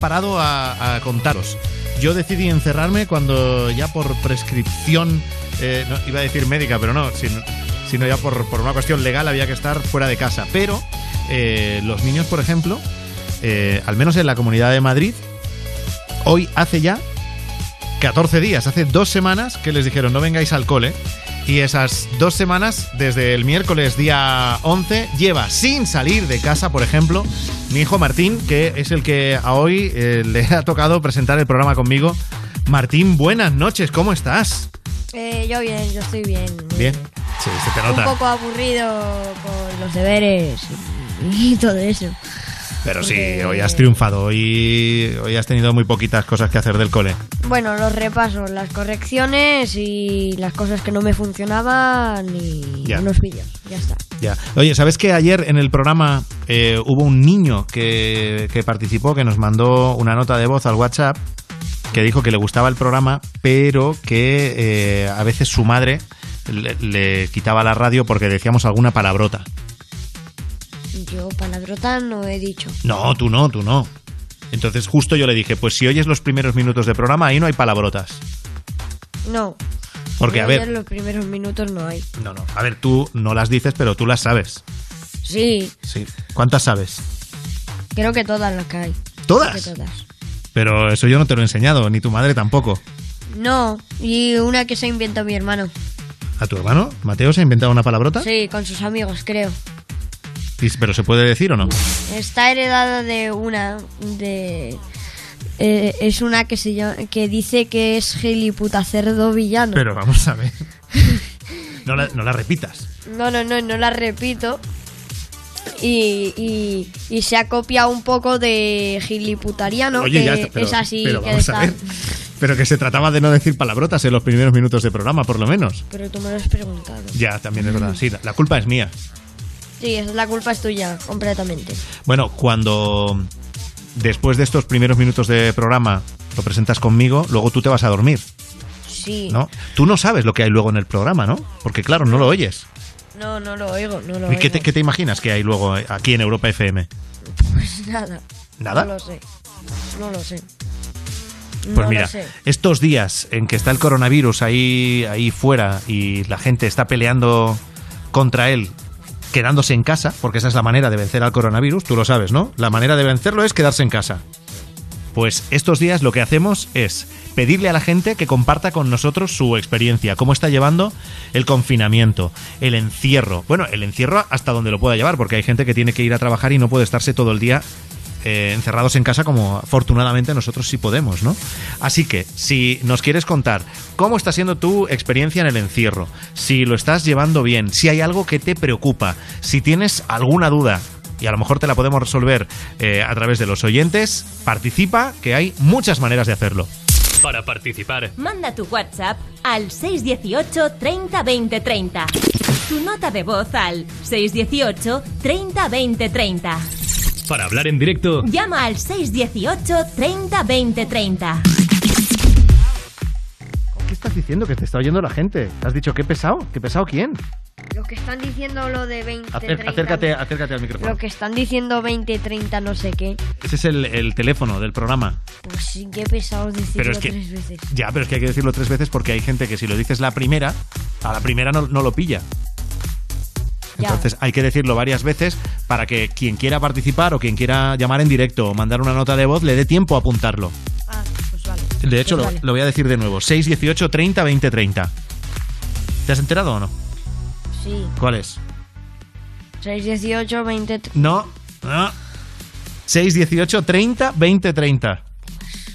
parado a, contaros. Yo decidí encerrarme cuando ya por prescripción, eh, no, iba a decir médica, pero no, sino, sino ya por, por una cuestión legal había que estar fuera de casa. Pero eh, los niños, por ejemplo, eh, al menos en la Comunidad de Madrid, hoy hace ya 14 días, hace dos semanas que les dijeron no vengáis al cole. Y esas dos semanas, desde el miércoles día 11, lleva sin salir de casa, por ejemplo, mi hijo Martín, que es el que a hoy eh, le ha tocado presentar el programa conmigo. Martín, buenas noches, ¿cómo estás? Eh, yo bien, yo estoy bien. Bien. Sí, se te Un nota. poco aburrido con los deberes y todo eso. Pero sí, hoy has triunfado. Hoy, hoy has tenido muy poquitas cosas que hacer del cole. Bueno, los repasos, las correcciones y las cosas que no me funcionaban y Ya. unos vídeos. Ya está. Ya. Oye, ¿sabes que ayer en el programa eh, hubo un niño que, que participó, que nos mandó una nota de voz al WhatsApp, que dijo que le gustaba el programa, pero que eh, a veces su madre le, le quitaba la radio porque decíamos alguna palabrota. Yo palabrota no he dicho. No, tú no, tú no. Entonces justo yo le dije, pues si oyes los primeros minutos de programa, ahí no hay palabrotas. No. Porque, a ver, los primeros minutos no hay. no, no, a ver, tú no las dices, pero tú las sabes. Sí, Sí. ¿Cuántas sabes? creo que todas las que hay. ¿Todas? Que todas. Pero eso yo no te lo he enseñado, ni tu madre tampoco. No, y una que se inventó mi hermano. ¿A tu hermano? ¿Mateo se ha inventado una palabrota? Sí, con sus amigos, creo. ¿Pero se puede decir o no? Está heredada de una de eh, es una que se llama, que dice que es giliputa cerdo villano. Pero vamos a ver. No la, no la repitas. No, no, no, no la repito. Y, y, y se ha copiado un poco de giliputariano, Oye, que ya está, pero, es así pero que está- ver. Pero que se trataba de no decir palabrotas en los primeros minutos de programa, por lo menos. Pero tú me lo has preguntado. Ya, también es verdad. Sí, la, la culpa es mía. Sí, la culpa es tuya, completamente. Bueno, cuando después de estos primeros minutos de programa lo presentas conmigo, luego tú te vas a dormir, Sí. ¿no? Tú no sabes lo que hay luego en el programa, ¿no? Porque claro, no lo oyes. No, no lo oigo, no lo ¿Y qué te, oigo. qué te imaginas que hay luego aquí en Europa FM? Pues nada. ¿Nada? No lo sé. No lo sé. Pues No mira, estos días en que está el coronavirus ahí, ahí fuera y la gente está peleando contra él, quedándose en casa, porque esa es la manera de vencer al coronavirus, tú lo sabes, ¿no? La manera de vencerlo es quedarse en casa. Pues estos días lo que hacemos es pedirle a la gente que comparta con nosotros su experiencia, cómo está llevando el confinamiento, el encierro. Bueno, el encierro hasta donde lo pueda llevar, porque hay gente que tiene que ir a trabajar y no puede estarse todo el día eh, encerrados en casa como afortunadamente nosotros sí podemos, ¿no? Así que si nos quieres contar cómo está siendo tu experiencia en el encierro, si lo estás llevando bien, si hay algo que te preocupa, si tienes alguna duda y a lo mejor te la podemos resolver eh, a través de los oyentes, participa, que hay muchas maneras de hacerlo. Para participar, Manda tu WhatsApp al 618 30 20 30. Tu nota de voz al 618 30 20 30. Para hablar en directo, Llama al 618 30 20 30. ¿Qué estás diciendo? Que te está oyendo la gente. ¿Has dicho qué pesado? ¿Qué pesado quién? Los que están diciendo lo de 20, Acer- 30... acércate, acércate al micrófono. Lo que están diciendo 20, 30, no sé qué. Ese es el, el teléfono del programa. Pues sí, qué pesados decirlo Pero es que- tres veces. Ya, pero es que hay que decirlo tres veces porque hay gente que si lo dices la primera, a la primera no, no lo pilla. Entonces hay que decirlo varias veces para que quien quiera participar o quien quiera llamar en directo o mandar una nota de voz le dé tiempo a apuntarlo. Ah, pues vale. De hecho, Pues lo, vale. lo voy a decir de nuevo. 618 30 20 30. ¿Te has enterado o no? Sí. ¿Cuál es? 618, 20... tr- No. no. 618 30 20 30.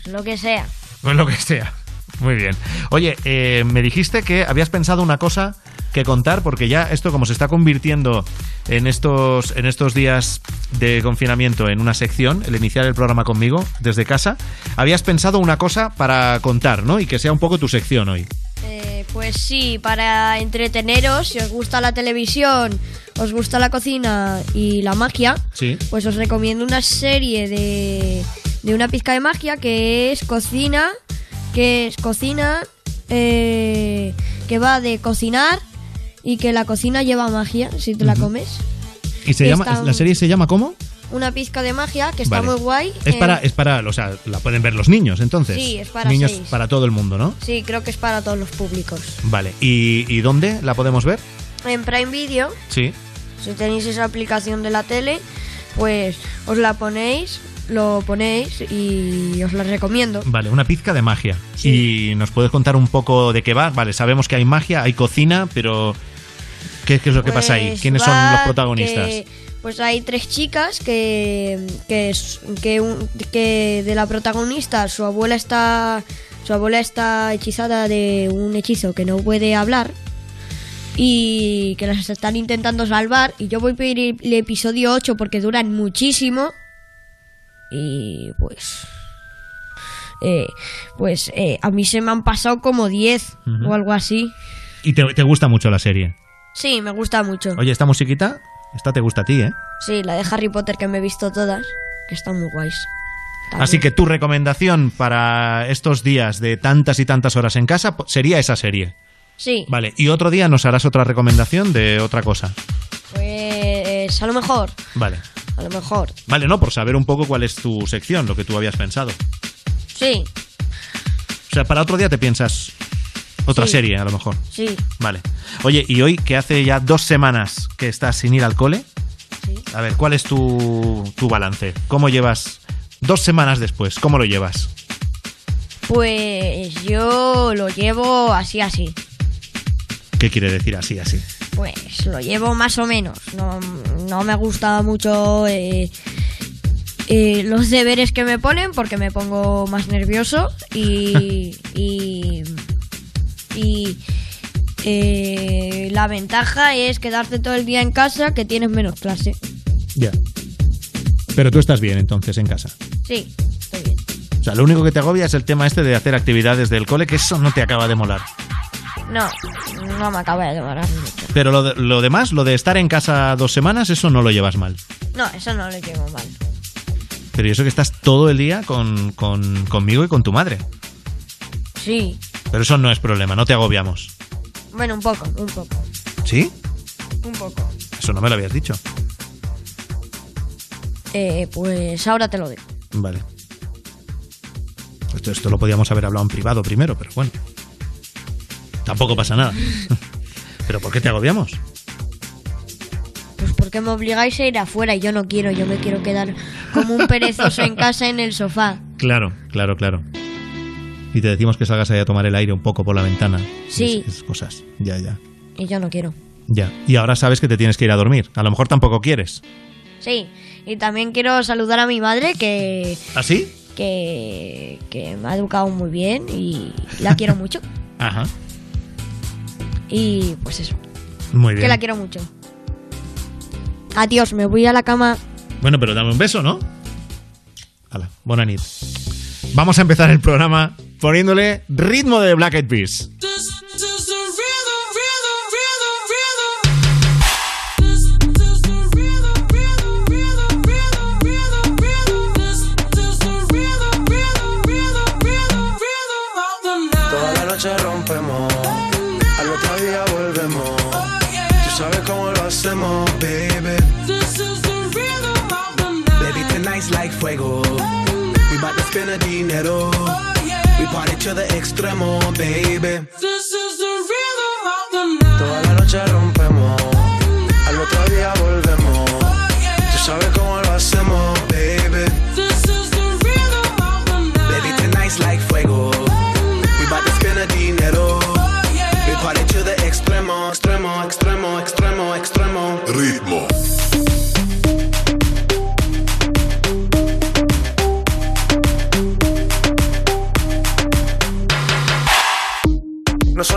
Lo que sea. Pues lo que sea. Muy bien. Oye, eh, me dijiste que habías pensado una cosa que contar, porque ya esto como se está convirtiendo en estos, en estos días de confinamiento en una sección, el iniciar el programa conmigo desde casa, habías pensado una cosa para contar, ¿no? Y que sea un poco tu sección hoy. Eh, pues sí, para entreteneros, si os gusta la televisión, os gusta la cocina y la magia, Sí. pues os recomiendo una serie de, de una pizca de magia que es cocina, que es cocina, eh, que va de cocinar y que la cocina lleva magia si te la comes. ¿Y se llama, Está- la serie se llama cómo? una pizca de magia que está Vale. muy guay. Es eh, para, es para, o sea, la pueden ver los niños, entonces. Sí, es para Niños seis. para todo el mundo, ¿no? Sí, creo que es para todos los públicos. Vale. ¿Y, y dónde la podemos ver? En Prime Video, Sí. si tenéis esa aplicación de la tele, pues os la ponéis, lo ponéis y os la recomiendo. Vale, una pizca de magia. Sí. ¿Y nos puedes contar un poco de qué va? Vale, sabemos que hay magia, hay cocina, pero ¿qué, qué es lo que pasa ahí? Pues ¿Quiénes son los protagonistas? que, pues hay tres chicas que que, que, un- que de la protagonista su abuela está su abuela está hechizada de un hechizo que no puede hablar y que las están intentando salvar y yo voy por el el episodio 8 porque duran muchísimo y pues eh, pues eh, a mí se me han pasado como 10 Ujú. o algo así Y te, te gusta mucho la serie. Sí me gusta mucho Oye, esta musiquita, esta te gusta a ti, ¿eh? Sí, la de Harry Potter que me he visto todas, que están muy guays. También. Así que tu recomendación para estos días de tantas y tantas horas en casa po- sería esa serie. Sí, Vale, y otro día nos harás otra recomendación de otra cosa. pues a lo mejor, Vale. a lo mejor. Vale, no, por saber un poco cuál es tu sección, lo que tú habías pensado. Sí, O sea, para otro día te piensas otra Sí. serie, a lo mejor. sí, Vale. Oye, y hoy que hace ya dos semanas que estás sin ir al cole, sí. a ver, ¿cuál es tu, tu balance? ¿Cómo llevas dos semanas después? ¿Cómo lo llevas? Pues yo lo llevo así, así. ¿Qué quiere decir así, así? Pues lo llevo más o menos. No, no me gusta mucho eh, eh, los deberes que me ponen porque me pongo más nervioso y... y, y eh, la ventaja es quedarte todo el día en casa que tienes menos clase. Ya. Pero tú estás bien entonces en casa. Sí, estoy bien. O sea, lo único que te agobia es el tema este de hacer actividades del cole, que eso no te acaba de molar. No, no me acaba de demorar mucho. Pero lo, de- lo demás, lo de estar en casa dos semanas, eso no lo llevas mal. No, eso no lo llevo mal. Pero y eso que estás todo el día con, con- conmigo y con tu madre. Sí, Pero eso no es problema, no te agobiamos. bueno, un poco, un poco, ¿Sí? un poco. Eso no me lo habías dicho. Eh, pues ahora te lo digo. Vale. Esto, esto lo podíamos haber hablado en privado primero, pero bueno. Tampoco pasa nada. ¿Pero por qué te agobiamos? Pues porque me obligáis a ir afuera y yo no quiero, yo me quiero quedar como un perezoso en casa en el sofá. Claro, claro, claro. Y te decimos que salgas ahí a tomar el aire un poco por la ventana. Sí. Es- esas cosas. Ya, ya. Y yo no quiero. Ya. Y ahora sabes que te tienes que ir a dormir. A lo mejor tampoco quieres. Sí, y también quiero saludar a mi madre que, ¿Así? que, que me ha educado muy bien y la quiero mucho. Ajá. Y pues eso, Muy bien. que la quiero mucho. Adiós, me voy a la cama. Bueno, pero dame un beso, ¿no? Hala, buena nit. Vamos a empezar el programa poniéndole ritmo de Black Eyed Peas. The the the the rompemos, al otro día volvemos. Tú sabes cómo lo hacemos, baby. This is the the. Baby, tonight's like fuego. We bout to spend a dinero. We party to the extremo, baby. This is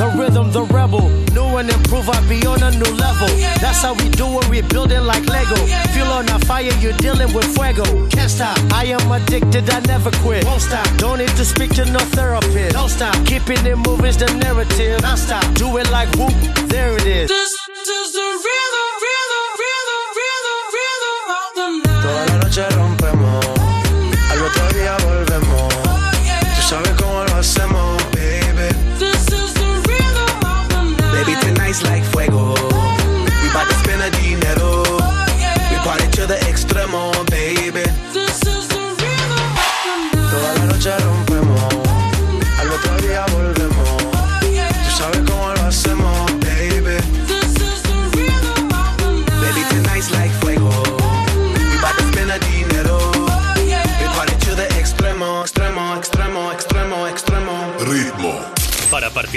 The rhythm, the rebel. New and improve, I be on a new level. That's how we do it, we build it like Lego. Feel on a fire, you're dealing with fuego. Can't stop, I am addicted, I never quit. Won't stop, don't need to speak to no therapist. Don't stop, keeping it moving's the narrative. Non stop, do it like whoop, there it is. This is the rhythm,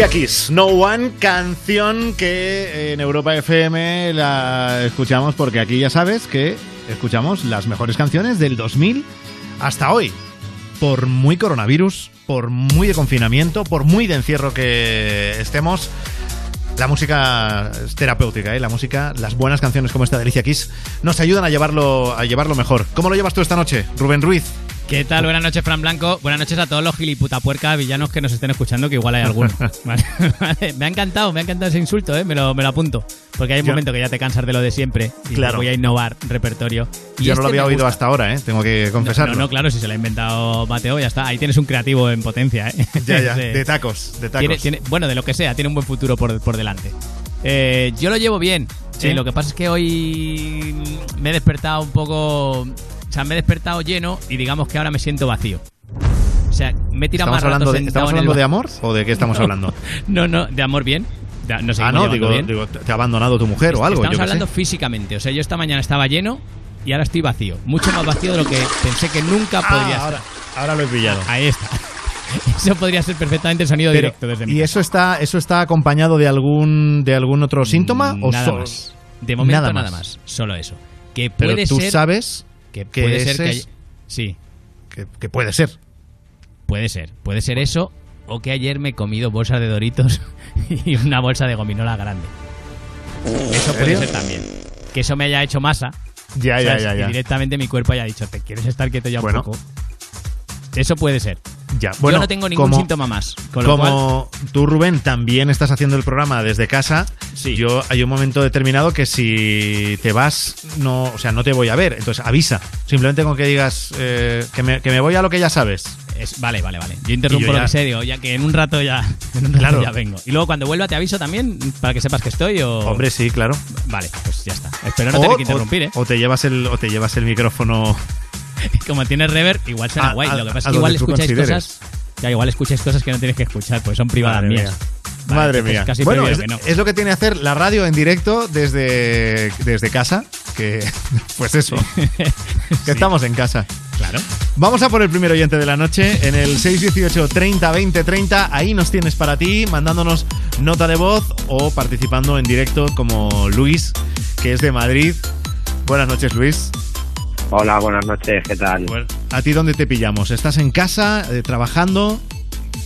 Alicia Keys, No One, canción que en Europa FM la escuchamos porque aquí ya sabes que escuchamos las mejores canciones del 2000 hasta hoy. Por muy coronavirus, por muy de confinamiento, por muy de encierro que estemos, la música es terapéutica, ¿eh? la música, las buenas canciones como esta de Alicia nos ayudan a llevarlo, a llevarlo mejor. ¿Cómo lo llevas tú esta noche, Rubén Ruiz? ¿Qué tal? Buenas noches, Fran Blanco. Buenas noches a todos los giliputapuercas villanos que nos estén escuchando, que igual hay. Vale, vale. Me ha encantado, me ha encantado ese insulto, ¿eh? me, lo, me lo apunto. Porque hay un Yo- momento que ya te cansas de lo de siempre y Claro. voy a innovar repertorio. Y Yo este no lo había me oído hasta ahora, ¿eh? tengo que confesarlo. No, no, claro, si se lo ha inventado Mateo, ya está. Ahí tienes un creativo en potencia, ¿eh? Ya, ya, de tacos, de tacos. Tiene- tiene- bueno, de lo que sea, tiene un buen futuro por, por delante. Eh, yo lo llevo bien. ¿Sí? Eh, lo que pasa es que hoy me he despertado un poco. O sea, me he despertado lleno y digamos que ahora me siento vacío. O sea, me he tirado ¿Estamos más hablando, de, ¿estamos hablando de amor o de qué estamos hablando? No, no, de amor bien. De- no sé ah, no, digo, digo, te ha abandonado tu mujer o algo. Estamos yo hablando sé. físicamente. O sea, yo esta mañana estaba lleno y ahora estoy vacío. Mucho más vacío de lo que pensé que nunca podría Ah, ahora, ahora lo he pillado. Ahí está. Eso podría ser perfectamente el sonido Pero, directo desde mi ¿Y eso está, eso está acompañado de algún, de algún otro síntoma? o nada so- más. De momento nada nada, más. más. Solo eso. Que Pero puede tú ser sabes que que puede ser que sí, que, que puede ser. puede ser, puede ser eso o que ayer me he comido bolsas de Doritos y una bolsa de gominola grande. Eso puede ser también. Que eso me haya hecho masa. Ya, ya, ¿sabes? ya, Y ya. directamente mi cuerpo haya dicho, ¿te quieres estar quieto ya Bueno. un poco? Eso puede ser. Ya, bueno, Yo no tengo ningún como- síntoma más. Con lo cual, Como tú, Rubén, también estás haciendo el programa desde casa, Sí. yo hay un momento determinado que si te vas, no, o sea, no te voy a ver. Entonces avisa. Simplemente con que digas eh, que, me, que me voy a lo que ya sabes. es- vale, vale, vale. Yo interrumpo yo lo ya- que sé, digo, ya que en un rato ya, en un rato Claro. ya vengo. Y luego cuando vuelva te aviso también para que sepas que estoy o... Hombre, sí, claro. Vale, pues ya está. Espero no tener que interrumpir, ¿eh? o te llevas el, o te llevas el micrófono. Como tienes reverb, igual suena A- guay. a- Lo que pasa es que igual escucháis cosas... Ya, igual escucháis cosas que no tenéis que escuchar, pues son privadas Madre mías. mía. Vale, Madre mía. Casi bueno, es, que no. es lo que tiene hacer la radio en directo desde, desde casa. Que, pues eso, que estamos en casa. Claro. Vamos a por el primer oyente de la noche en el 618 30 20 30. Ahí nos tienes para ti, mandándonos nota de voz o participando en directo como Luis, que es de Madrid. Buenas noches, Luis. Hola, buenas noches, ¿qué tal? ¿A ti dónde te pillamos? ¿Estás en casa, eh, trabajando?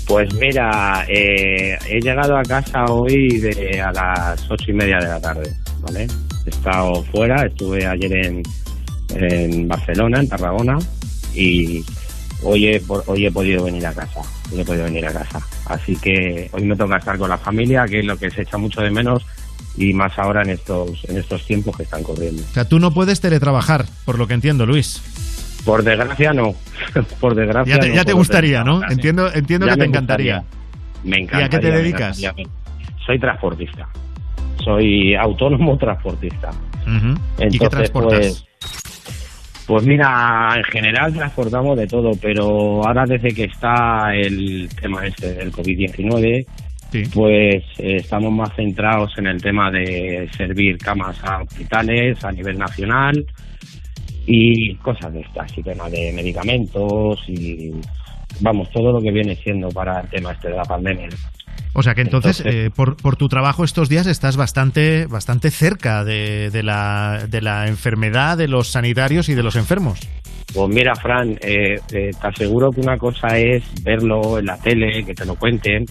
Pues mira, eh, he llegado a casa hoy de, a las ocho y media de la tarde, ¿vale? He estado fuera, estuve ayer en, en Barcelona, en Tarragona, y hoy he, hoy he podido venir a casa, hoy he podido venir a casa. Así que hoy me toca estar con la familia, que es lo que se echa mucho de menos, y más ahora en estos, en estos tiempos que están corriendo. O sea, tú no puedes teletrabajar, por lo que entiendo, Luis. Por desgracia no, por desgracia Ya te, no ya te gustaría, ¿no? Entiendo, entiendo Ya que te encantaría. gustaría. Me encanta. ¿Y a qué te dedicas? Soy transportista. Soy autónomo transportista. ¿Y qué transportas? Pues, pues mira, en general transportamos de todo, pero ahora desde que está el tema este del COVID-19, pues eh, estamos más centrados en el tema de servir camas a hospitales a nivel nacional y cosas de estas, y tema de medicamentos y vamos, todo lo que viene siendo para el tema este de la pandemia. O sea que entonces, Entonces- eh, por, por tu trabajo estos días estás bastante, bastante cerca de, de la, de la enfermedad, de los sanitarios y de los enfermos. Pues mira, Fran, eh, eh, te aseguro que una cosa es verlo en la tele, que te lo cuenten,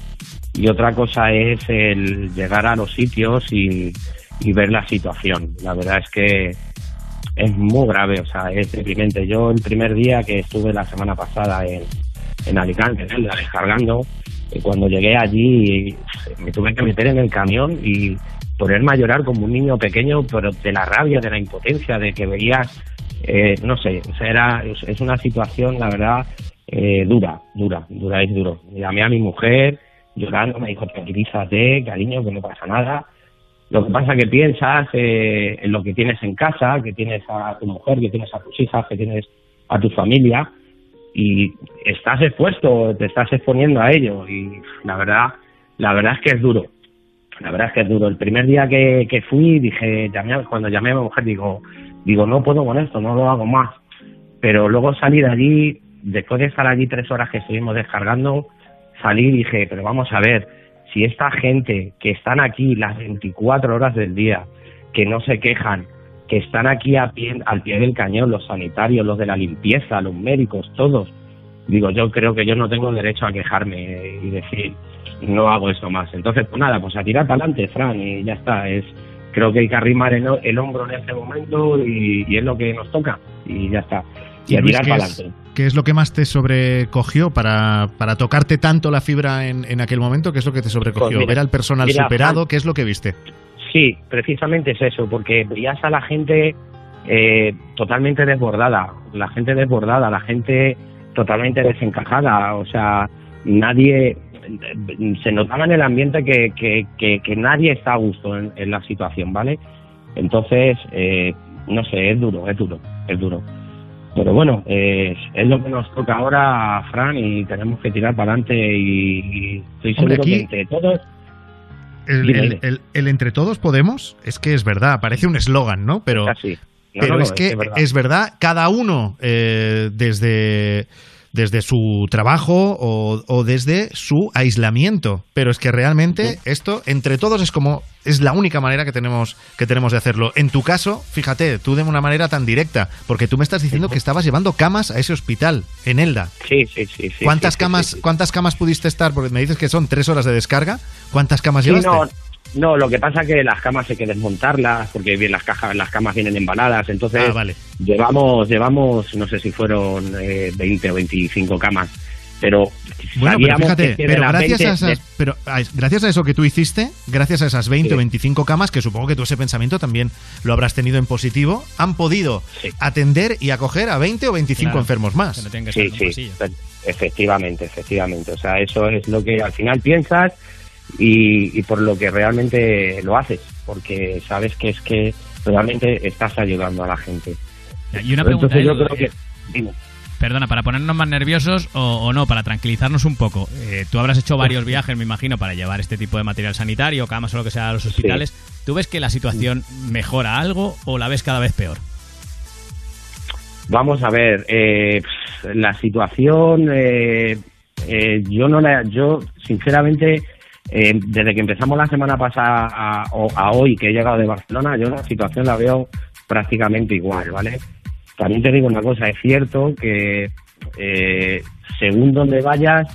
y otra cosa es el llegar a los sitios y, y ver la situación. La verdad es que es muy grave, o sea, es deprimente. Yo el primer día que estuve la semana pasada en, en Alicante, descargando, eh, cuando llegué allí me tuve que meter en el camión y ponerme a llorar como un niño pequeño, pero de la rabia, de la impotencia, de que veías, eh, no sé, o sea, era, es, una situación, la verdad, eh, dura, dura, dura, es duro. Llamé a mi mujer llorando, me dijo, tranquilízate, cariño, que no pasa nada. Lo que pasa que piensas eh, en lo que tienes en casa, que tienes a tu mujer, que tienes a tus hijas, que tienes a tu familia y estás expuesto, te estás exponiendo a ello y la verdad, la verdad es que es duro. La verdad es que es duro. El primer día que, que fui dije, llamé, cuando llamé a mi mujer digo, digo no puedo con esto, no lo hago más. Pero luego salí de allí, después de estar allí tres horas que estuvimos descargando, salí y dije, pero vamos a ver, si esta gente que están aquí las 24 horas del día, que no se quejan, que están aquí a pie, al pie del cañón, los sanitarios, los de la limpieza, los médicos, todos, digo, yo creo que yo no tengo derecho a quejarme y decir, no hago eso más. Entonces, pues nada, pues a tirar para adelante, Fran, y ya está. Es, creo que hay que arrimar el, el hombro en este momento y, y es lo que nos toca, y ya está. Y, Luis, tirar ¿qué para es, adelante. qué es lo que más te sobrecogió para, para tocarte tanto la fibra en, en aquel momento? ¿Qué es lo que te sobrecogió? Pues mira, ¿Ver al personal mira, superado? ¿Qué es lo que viste? Sí, precisamente es eso, porque veías a la gente eh, totalmente desbordada, la gente desbordada, la gente totalmente desencajada, o sea, nadie, se notaba en el ambiente que, que, que, que nadie está a gusto en, en la situación, ¿vale? Entonces, eh, no sé, es duro, es duro, es duro. Pero bueno, eh, es lo que nos toca ahora, Fran, y tenemos que tirar para adelante y, y estoy Hombre, seguro aquí- que entre todos El, el- dime. el- el entre todos podemos, es que es verdad, parece un eslogan, ¿no? Pero. No, pero no, no, es que verdad. es verdad, cada uno eh, desde, desde su trabajo o, o desde su aislamiento. Pero es que realmente esto, entre todos, es como, es la única manera que tenemos, que tenemos de hacerlo. En tu caso, fíjate, tú de una manera tan directa, porque tú me estás diciendo que estabas llevando camas a ese hospital, en Elda. Sí, sí, sí. sí ¿Cuántas sí, camas, sí, cuántas camas pudiste estar? Porque me dices que son tres horas de descarga. ¿Cuántas camas llevaste? no, no, lo que pasa es que las camas hay que desmontarlas porque bien, las cajas, las camas vienen embaladas, entonces Ah, vale. llevamos, llevamos, no sé si fueron eh, 20 o 25 camas, pero Bueno, pero fíjate, que pero gracias 20 a esas, de- pero gracias a eso que tú hiciste, gracias a esas 20 o Sí. 25 camas, que supongo que tú ese pensamiento también lo habrás tenido en positivo, han podido atender y acoger a 20 o 25 Claro. enfermos más. sí, sí, pe- efectivamente, efectivamente. O sea, eso es lo que al final piensas y, y por lo que realmente lo haces, porque sabes que es que realmente estás ayudando a la gente. Y una pregunta, Entonces yo creo que... dime. Perdona, para ponernos más nerviosos o, o no, para tranquilizarnos un poco. Eh, tú habrás hecho varios viajes, me imagino, para llevar este tipo de material sanitario, camas o lo que sea a los hospitales. ¿Tú ves que la situación mejora algo o la ves cada vez peor? Vamos a ver, eh, la situación, eh, eh, yo no la, yo sinceramente, eh, desde que empezamos la semana pasada a, a hoy que he llegado de Barcelona, yo la situación la veo prácticamente igual, ¿vale? También te digo una cosa, es cierto que eh, según donde vayas,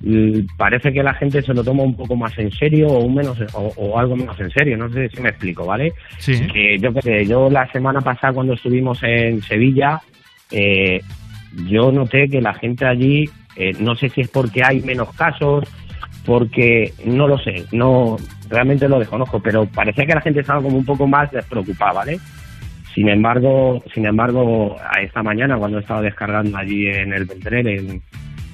mm, parece que la gente se lo toma un poco más en serio o un menos o, o algo menos en serio, no sé si me explico, ¿vale? Sí. que yo sé, yo la semana pasada cuando estuvimos en Sevilla, eh, yo noté que la gente allí, eh, no sé si es porque hay menos casos, porque no lo sé, no realmente lo desconozco, pero parecía que la gente estaba como un poco más despreocupada, ¿vale? Sin embargo, sin embargo, a esta mañana cuando he estado descargando allí en el Beltrán, en,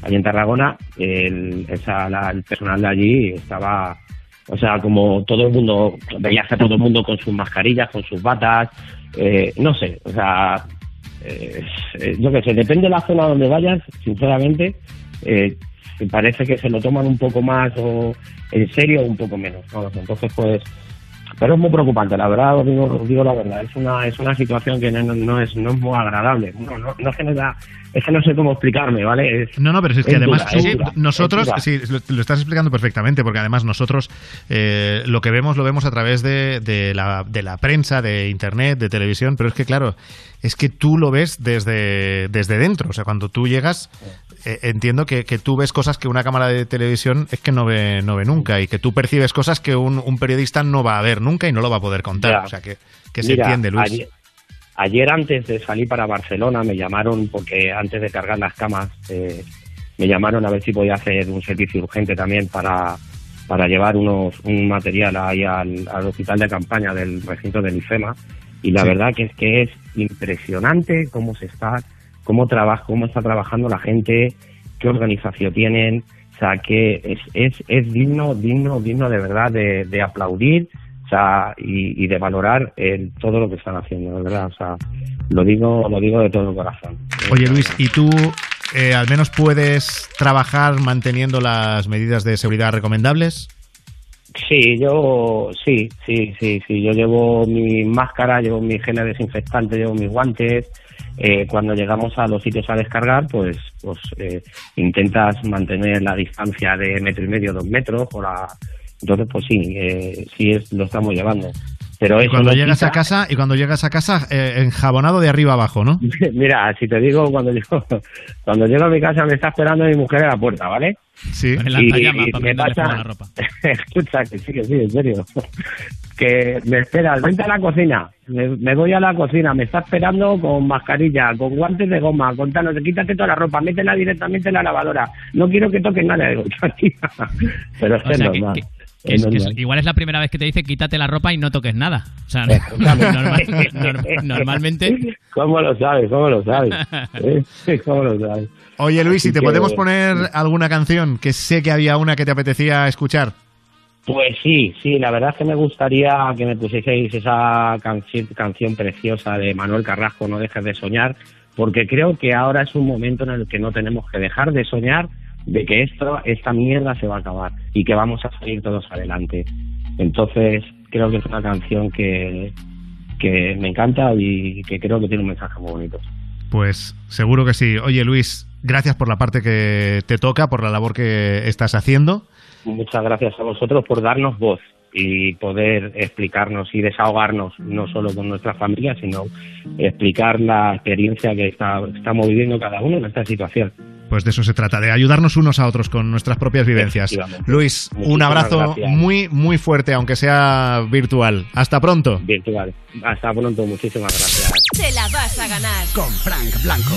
allí en Tarragona, el, esa, la- el personal de allí estaba, o sea, como todo el mundo, veías a todo el mundo con sus mascarillas, con sus batas, eh, no sé, o sea, eh, eh, yo qué sé, depende de la zona donde vayas, sinceramente, eh, parece que se lo toman un poco más o en serio o un poco menos, entonces pues pero es muy preocupante, la verdad, os digo, os digo la verdad, es una, es una situación que no, no- es, no es muy agradable. No, no, no que da- es que no sé cómo explicarme, ¿vale? Es- No, no, pero es que además dura, dura, nosotros, sí, lo, lo estás explicando perfectamente, porque además nosotros eh, lo que vemos lo vemos a través de, de la, de la prensa, de internet, de televisión, pero es que claro, es que tú lo ves desde, desde dentro, o sea, cuando tú llegas, eh, entiendo que, que tú ves cosas que una cámara de televisión es que no ve, no ve nunca y que tú percibes cosas que un, un periodista no va a ver nunca y no lo va a poder contar, Ya. o sea, que, que se Mira, entiende, Luis. Ayer, ayer antes de salir para Barcelona me llamaron, porque antes de cargar las camas, eh, me llamaron a ver si podía hacer un servicio urgente también para, para llevar unos, un material ahí al, al hospital de campaña del recinto del IFEMA. Y la Sí. verdad que es que es impresionante cómo se está, cómo trabaja, cómo está trabajando la gente, qué organización tienen. O sea, que es, es, es digno, digno, digno de verdad de, de aplaudir sea, y, y de valorar el, todo lo que están haciendo, de verdad. O sea, lo digo, lo digo de todo corazón. Oye Luis, ¿y tú eh, al menos puedes trabajar manteniendo las medidas de seguridad recomendables? Sí, yo sí, sí, sí, sí. Yo llevo mi máscara, llevo mi gel desinfectante, llevo mis guantes. Eh, cuando llegamos a los sitios a descargar, pues, pues eh, intentas mantener la distancia de metro y medio, dos metros, o la Entonces, pues sí, eh, sí es, lo estamos llevando. Pero Y eso cuando no llegas quita- a casa, y cuando llegas a casa, eh, enjabonado de arriba abajo, ¿no? Mira, si te digo, cuando llego, cuando llego a mi casa me está esperando mi mujer en la puerta, ¿vale? Sí. Con el y para me a pasa- la ropa. Escucha, que sí, que sí, en serio. Que me esperas, vente a la cocina. Me, me voy a la cocina, me está esperando con mascarilla, con guantes de goma, con tal, no sé, quítate toda la ropa, métela directamente en la lavadora. No quiero que toques nada. Digo. Pero es O que sea, normal. que- que Es es- que es- normal. igual es la primera vez que te dice quítate la ropa y no toques nada. O sea, normal- nor- normalmente ¿Cómo lo sabes? ¿Cómo lo sabes? ¿Eh? ¿Cómo lo sabes? Oye, Luis, si te que- podemos poner alguna canción, que sé que había una que te apetecía escuchar. Pues sí, sí, la verdad es que me gustaría que me pusieseis esa canción, canción preciosa de Manuel Carrasco, No dejes de soñar, porque creo que ahora es un momento en el que no tenemos que dejar de soñar de que esto, esta mierda se va a acabar y que vamos a salir todos adelante. Entonces, creo que es una canción que, que me encanta y que creo que tiene un mensaje muy bonito. Pues seguro que sí. Oye, Luis, gracias por la parte que te toca, por la labor que estás haciendo. Muchas gracias a vosotros por darnos voz y poder explicarnos y desahogarnos no solo con nuestra familia, sino explicar la experiencia que está- estamos viviendo cada uno en esta situación. Pues de eso se trata, de ayudarnos unos a otros con nuestras propias vivencias. Luis, un abrazo gracias. muy, muy fuerte, aunque sea virtual. Hasta pronto. Virtual. Hasta pronto, muchísimas gracias. Te la vas a ganar. Con Frank Blanco.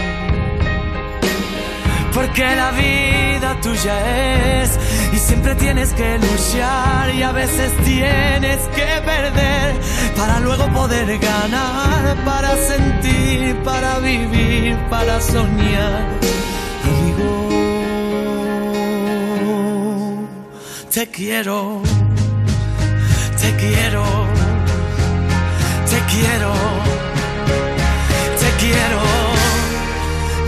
Porque la vida tuya es y siempre tienes que luchar y a veces tienes que perder para luego poder ganar, para sentir, para vivir, para soñar. Amigo, te quiero, te quiero, te quiero, te quiero.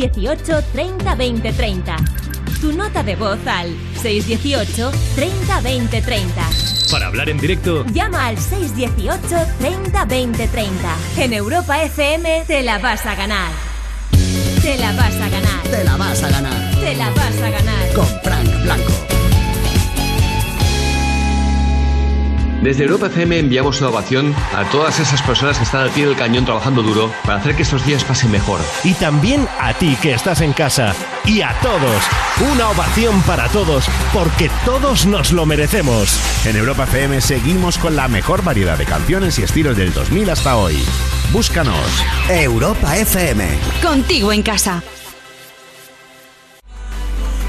618 30 20 30. Tu nota de voz al 618 30 20 30. para hablar en directo, Llama al 618 30 20 30. En Europa FM te la vas a ganar. Te la vas a ganar. Te la vas a ganar. Te la vas a ganar. Con Frank Blanco. Desde Europa FM enviamos una ovación a todas esas personas que están al pie del cañón trabajando duro para hacer que estos días pasen mejor. Y también a ti que estás en casa. Y a todos. Una ovación para todos, porque todos nos lo merecemos. En Europa FM seguimos con la mejor variedad de canciones y estilos del 2000 hasta hoy. Búscanos. Europa FM. Contigo en casa.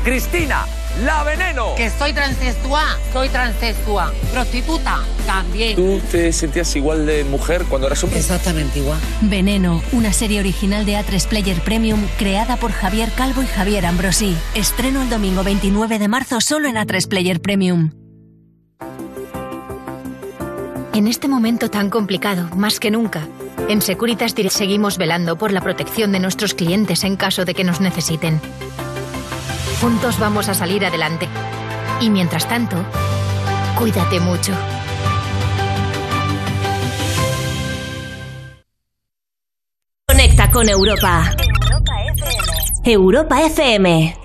Cristina, la veneno. Que soy transexual, soy transexual. Prostituta, también. ¿Tú te sentías igual de mujer cuando eras hombre? Exactamente igual. Veneno, una serie original de A3 Player Premium creada por Javier Calvo y Javier Ambrosi. Estreno el domingo 29 de marzo solo en A3 Player Premium. En este momento tan complicado, más que nunca, en Securitas Direct seguimos velando por la protección de nuestros clientes en caso de que nos necesiten. Juntos vamos a salir adelante. Y mientras tanto, cuídate mucho. Conecta con Europa. Europa FM. I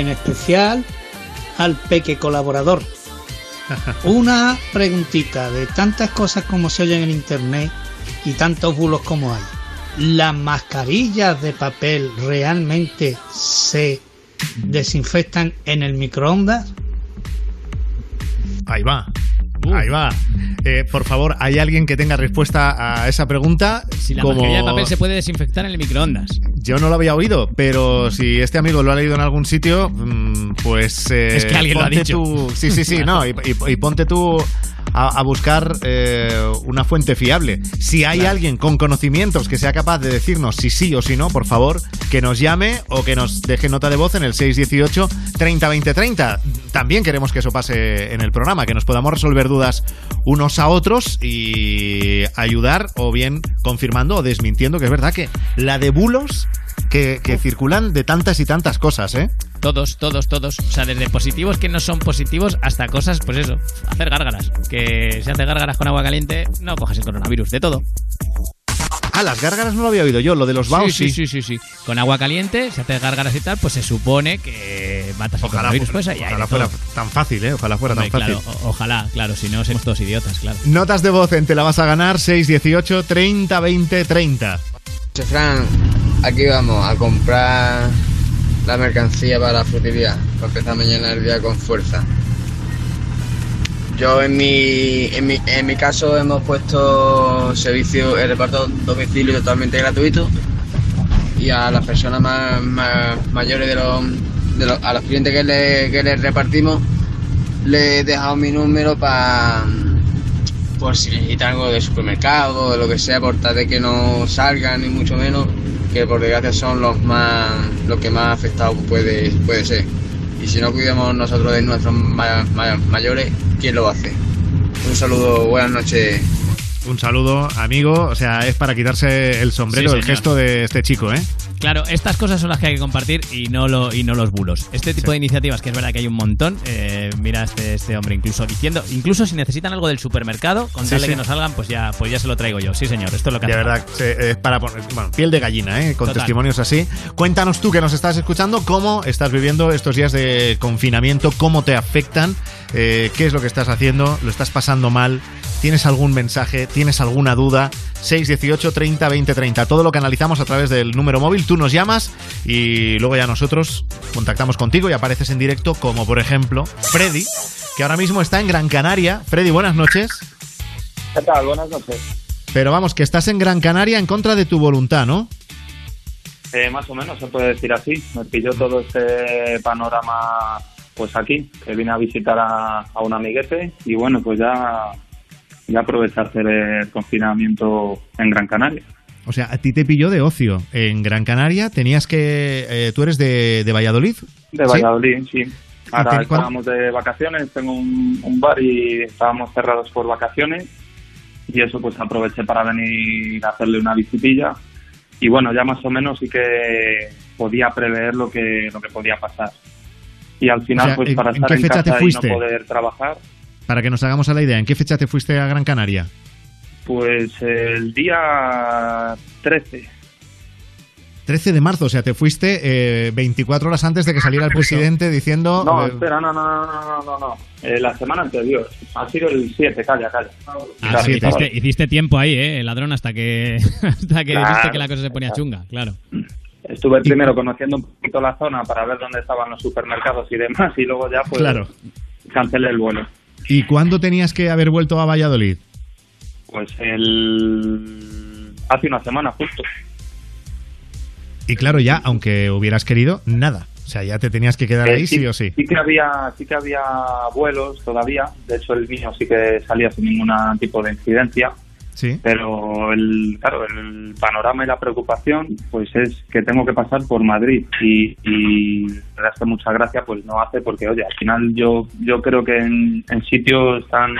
en especial al peque colaborador. Una preguntita de tantas cosas como se oyen en internet y tantos bulos como hay. ¿Las mascarillas de papel realmente se desinfectan en el microondas? Ahí va. Ahí va. Eh, por favor, ¿hay alguien que tenga respuesta a esa pregunta? Si la Como- mascarilla de papel se puede desinfectar en el microondas. Yo no lo había oído, pero si este amigo lo ha leído en algún sitio, mm, pues... eh, Es que alguien lo ha dicho. tú- sí, sí, sí, no, y, y- y ponte tú a, a buscar eh, una fuente fiable. Si hay alguien con conocimientos que sea capaz de decirnos si sí o si no, por favor, que nos llame o que nos deje nota de voz en el 618 30 20 30. También queremos que eso pase en el programa, que nos podamos resolver dudas unos a otros y ayudar o bien confirmando o desmintiendo que es verdad que la de bulos que, que circulan de tantas y tantas cosas, ¿eh? Todos, todos, todos. O sea, desde positivos que no son positivos hasta cosas, pues eso, hacer gárgaras. Que si haces gárgaras con agua caliente, no cojas el coronavirus, de todo. Ah, las gárgaras no lo había oído yo, lo de los baos sí, sí. sí, sí, sí. Con agua caliente, si haces gárgaras y tal, pues se supone que matas el Ojalá, coronavirus. fu- Pues ahí ojalá fuera todo. tan fácil, ¿eh? Ojalá fuera Hombre, tan fácil. claro, o- ojalá, claro, si no, somos todos idiotas, claro. Notas de voz en Te la vas a ganar 618 30 20 30. Che, Fran, aquí vamos a comprar la mercancía para la frutería, para empezar mañana el día con fuerza. Yo en mi, en mi, en mi caso hemos puesto servicio, el reparto domicilio totalmente gratuito y a las personas más, mayores de los, a los clientes que le, que les repartimos les he dejado mi número para por si necesitan algo de supermercado o de lo que sea, por tal de que no salgan ni mucho menos, que por desgracia son los más los que más afectados puede, puede ser. Y si no cuidamos nosotros de nuestros ma- ma- mayores, ¿quién lo hace? Un saludo, buenas noches. Un saludo, amigo. O sea, es para quitarse el sombrero, Sí, el gesto de este chico, ¿eh? Claro, estas cosas son las que hay que compartir y no, lo, y no los bulos. Este tipo de iniciativas, que es verdad que hay un montón, eh, mira este, este hombre incluso diciendo, incluso si necesitan algo del supermercado, con Sí, tal sí. que no salgan, pues ya, pues ya se lo traigo yo. Sí, señor, esto es lo que De verdad, se- es para poner, bueno, piel de gallina, ¿eh? Con Total. testimonios así. Cuéntanos tú que nos estás escuchando, cómo estás viviendo estos días de confinamiento, cómo te afectan, eh, qué es lo que estás haciendo, lo estás pasando mal, tienes algún mensaje, tienes alguna duda. 618 30 20 30. Todo lo que analizamos a través del número móvil, tú nos llamas y luego ya nosotros contactamos contigo y apareces en directo, como por ejemplo Freddy, que ahora mismo está en Gran Canaria. Freddy, buenas noches. ¿Qué tal? Buenas noches. Pero vamos, que estás en Gran Canaria en contra de tu voluntad, ¿no? Eh, más o menos se puede decir así. Me pilló todo este panorama pues aquí, que vine a visitar a, a un amiguete y bueno, pues ya, ya aproveché a hacer el confinamiento en Gran Canaria. O sea, a ti te pilló de ocio. En Gran Canaria tenías que... eh, ¿Tú eres de, de Valladolid? De ¿Sí? Valladolid, sí. Ahora te- estábamos de vacaciones, tengo un, un bar y estábamos cerrados por vacaciones y eso pues aproveché para venir a hacerle una visitilla y bueno, ya más o menos sí que podía prever lo que, lo que podía pasar. Y al final O sea, pues ¿en- para en estar qué en fecha te casa y fuiste? no poder trabajar, Para que nos hagamos a la idea, ¿en qué fecha te fuiste a Gran Canaria? pues el día 13. 13 de marzo, o sea, te fuiste eh, 24 horas antes de que saliera el presidente diciendo... No, eh, espera, no, no, no, no, no, no. Eh, la semana anterior. Ha sido el 7, calla, calla. Ah, Claro, sí, hiciste, hiciste tiempo ahí, ¿eh? Ladrón, hasta que, hasta que Claro, dijiste que la cosa se ponía claro. chunga, claro. Estuve primero conociendo un poquito la zona para ver dónde estaban los supermercados y demás y luego ya pues Claro. cancelé el vuelo. ¿Y cuándo tenías que haber vuelto a Valladolid? Pues el... hace una semana justo. Y claro, ya, aunque hubieras querido, nada. O sea, ya te tenías que quedar Eh, ahí sí o sí. Sí que había, sí que había vuelos todavía. De hecho, el mío sí que salía sin ningún tipo de incidencia. Sí. Pero el, claro, el panorama y la preocupación, pues es que tengo que pasar por Madrid y, y que mucha gracia pues no hace porque, oye, al final yo, yo creo que en, en sitios tan,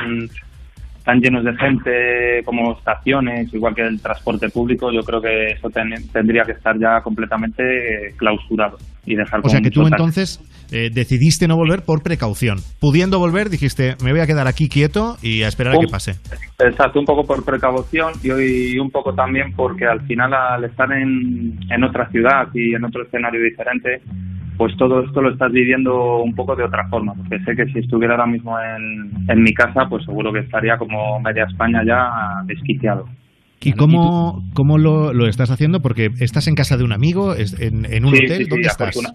tan llenos de gente como estaciones, igual que el transporte público, yo creo que eso ten- tendría que estar ya completamente clausurado y dejar O sea que tú entonces eh, decidiste no volver por precaución. Pudiendo volver, dijiste, me voy a quedar aquí quieto y a esperar a que pase. Exacto, un poco por precaución y hoy un poco también porque al final al estar en, en otra ciudad y en otro escenario diferente, pues todo esto lo estás viviendo un poco de otra forma, porque sé que si estuviera ahora mismo en, en mi casa, pues seguro que estaría como media España ya desquiciado. ¿Y cómo, cómo lo, lo estás haciendo? Porque estás en casa de un amigo, en, en un Sí, hotel, sí, sí, ¿dónde estás? afortuna-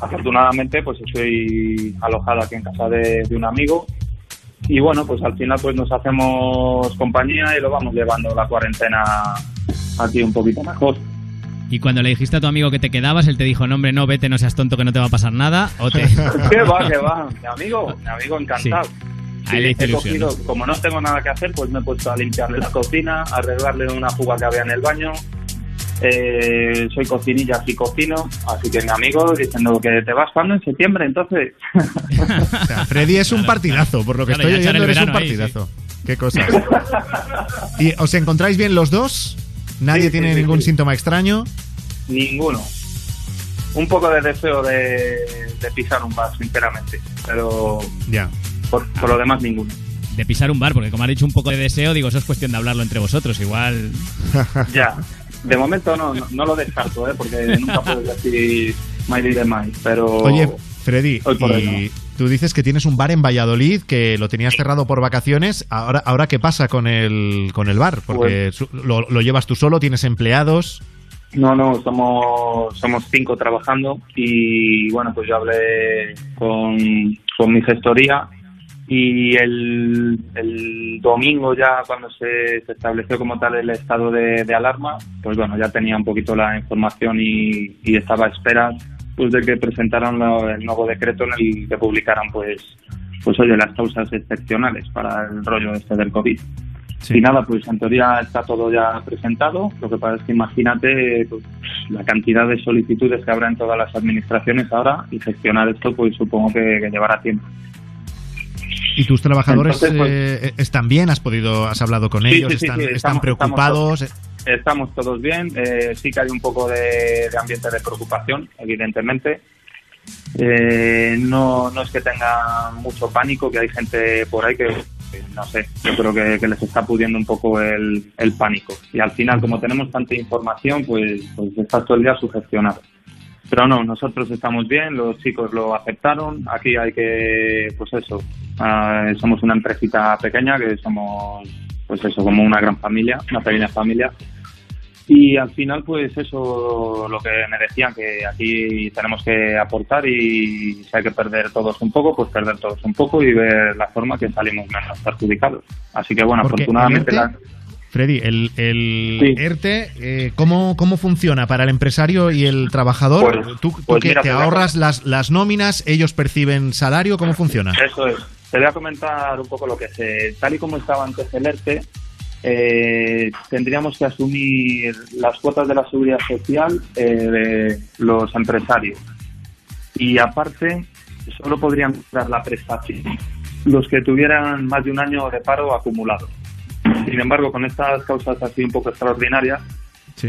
afortunadamente, pues estoy alojado aquí en casa de, de un amigo y bueno, pues al final pues nos hacemos compañía y lo vamos llevando la cuarentena aquí un poquito mejor. Y cuando le dijiste a tu amigo que te quedabas, él te dijo, no, hombre, no, vete, no seas tonto, que no te va a pasar nada. O te... ¿Qué va, qué va? Mi amigo, mi amigo encantado. Ahí le hice he ilusión, cogido, como no tengo nada que hacer, pues me he puesto a limpiarle la cocina, a arreglarle una fuga que había en el baño. Eh, soy cocinilla y cocino, así que mi amigo diciendo que te vas cuando en septiembre, entonces. O sea, Freddy es un partidazo, por lo que Claro, estoy oyendo, eres un ahí, partidazo. Qué cosas. ¿Y os encontráis bien los dos? ¿Nadie Sí, tiene sí, ningún sí. síntoma extraño? Ninguno. Un poco de deseo de, de pisar un bar, sinceramente, pero Ya. Por, por lo demás ninguno. De pisar un bar, porque como ha dicho un poco de deseo, digo, eso es cuestión de hablarlo entre vosotros. Igual. Ya, de momento no, no, no lo descarto, ¿eh? porque nunca puedes decir my de my, pero... Oye, Freddy, Hoy por hoy y tú dices que tienes un bar en Valladolid que lo tenías cerrado por vacaciones. Ahora, ahora ¿qué pasa con el, con el bar? Porque Pues lo, lo llevas tú solo, tienes empleados. No, no, somos, somos cinco trabajando y bueno, pues yo hablé con, con mi gestoría y el, el domingo ya cuando se, se estableció como tal el estado de, de alarma, pues bueno, ya tenía un poquito la información y, y estaba a esperas pues de que presentaran lo- el nuevo decreto en el que publicaran pues pues oye las causas excepcionales para el rollo este del COVID. Y nada, pues en teoría está todo ya presentado. Lo que pasa es que imagínate pues, la cantidad de solicitudes que habrá en todas las administraciones ahora y gestionar esto, pues supongo que, que llevará tiempo. ¿Y tus trabajadores Entonces, pues- eh, están bien? ¿Has podido, has hablado con Sí, ellos? sí, sí, ¿Están, están preocupados? estamos Estamos todos bien. eh, sí que hay un poco de, de ambiente de preocupación, evidentemente. Eh, no, no es que tenga mucho pánico, que hay gente por ahí que, que no sé, yo creo que, que les está pudiendo un poco el, el pánico. Y al final, como tenemos tanta información, pues, pues estás todo el día sugestionado. Pero no, nosotros estamos bien, los chicos lo aceptaron. Aquí hay que, pues eso, ah, somos una empresita pequeña que somos, pues eso, como una gran familia, una pequeña familia. Y al final, pues eso, lo que me decían, que aquí tenemos que aportar y si hay que perder todos un poco, pues perder todos un poco y ver la forma que salimos menos perjudicados. Así que bueno, Porque afortunadamente... el la- ERTE, Freddy, el, el Sí. ERTE, eh, ¿cómo, ¿cómo funciona para el empresario y el trabajador? Pues- ¿Tú, tú pues que te ahorras las, las nóminas, ellos perciben salario? ¿Cómo funciona? Eso es. Te voy a comentar un poco lo que sé. Tal y como estaba antes el ERTE, eh, tendríamos que asumir las cuotas de la seguridad social eh, de los empresarios. Y aparte, solo podrían dar la prestación los que tuvieran más de un año de paro acumulado. Sin embargo, con estas causas así un poco extraordinarias, Sí.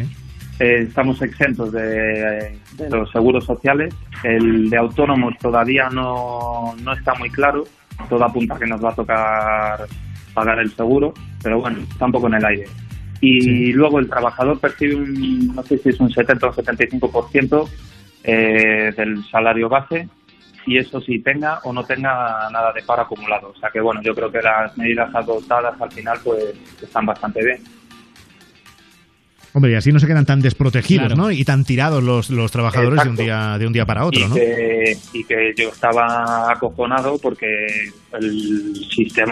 eh, estamos exentos de, de los seguros sociales. El de autónomos todavía no, no está muy claro. Todo apunta a que nos va a tocar pagar el seguro, pero bueno, está un poco en el aire. Y luego el trabajador percibe un, no sé si es un 70 o 75% eh, del salario base y eso sí tenga o no tenga nada de paro acumulado. O sea que bueno, yo creo que las medidas adoptadas al final pues están bastante bien. Hombre, y así no se quedan tan desprotegidos, Claro. ¿no? Y tan tirados los, los trabajadores de un, día, de un día para otro, y ¿no? Que, y que yo estaba acojonado porque el sistema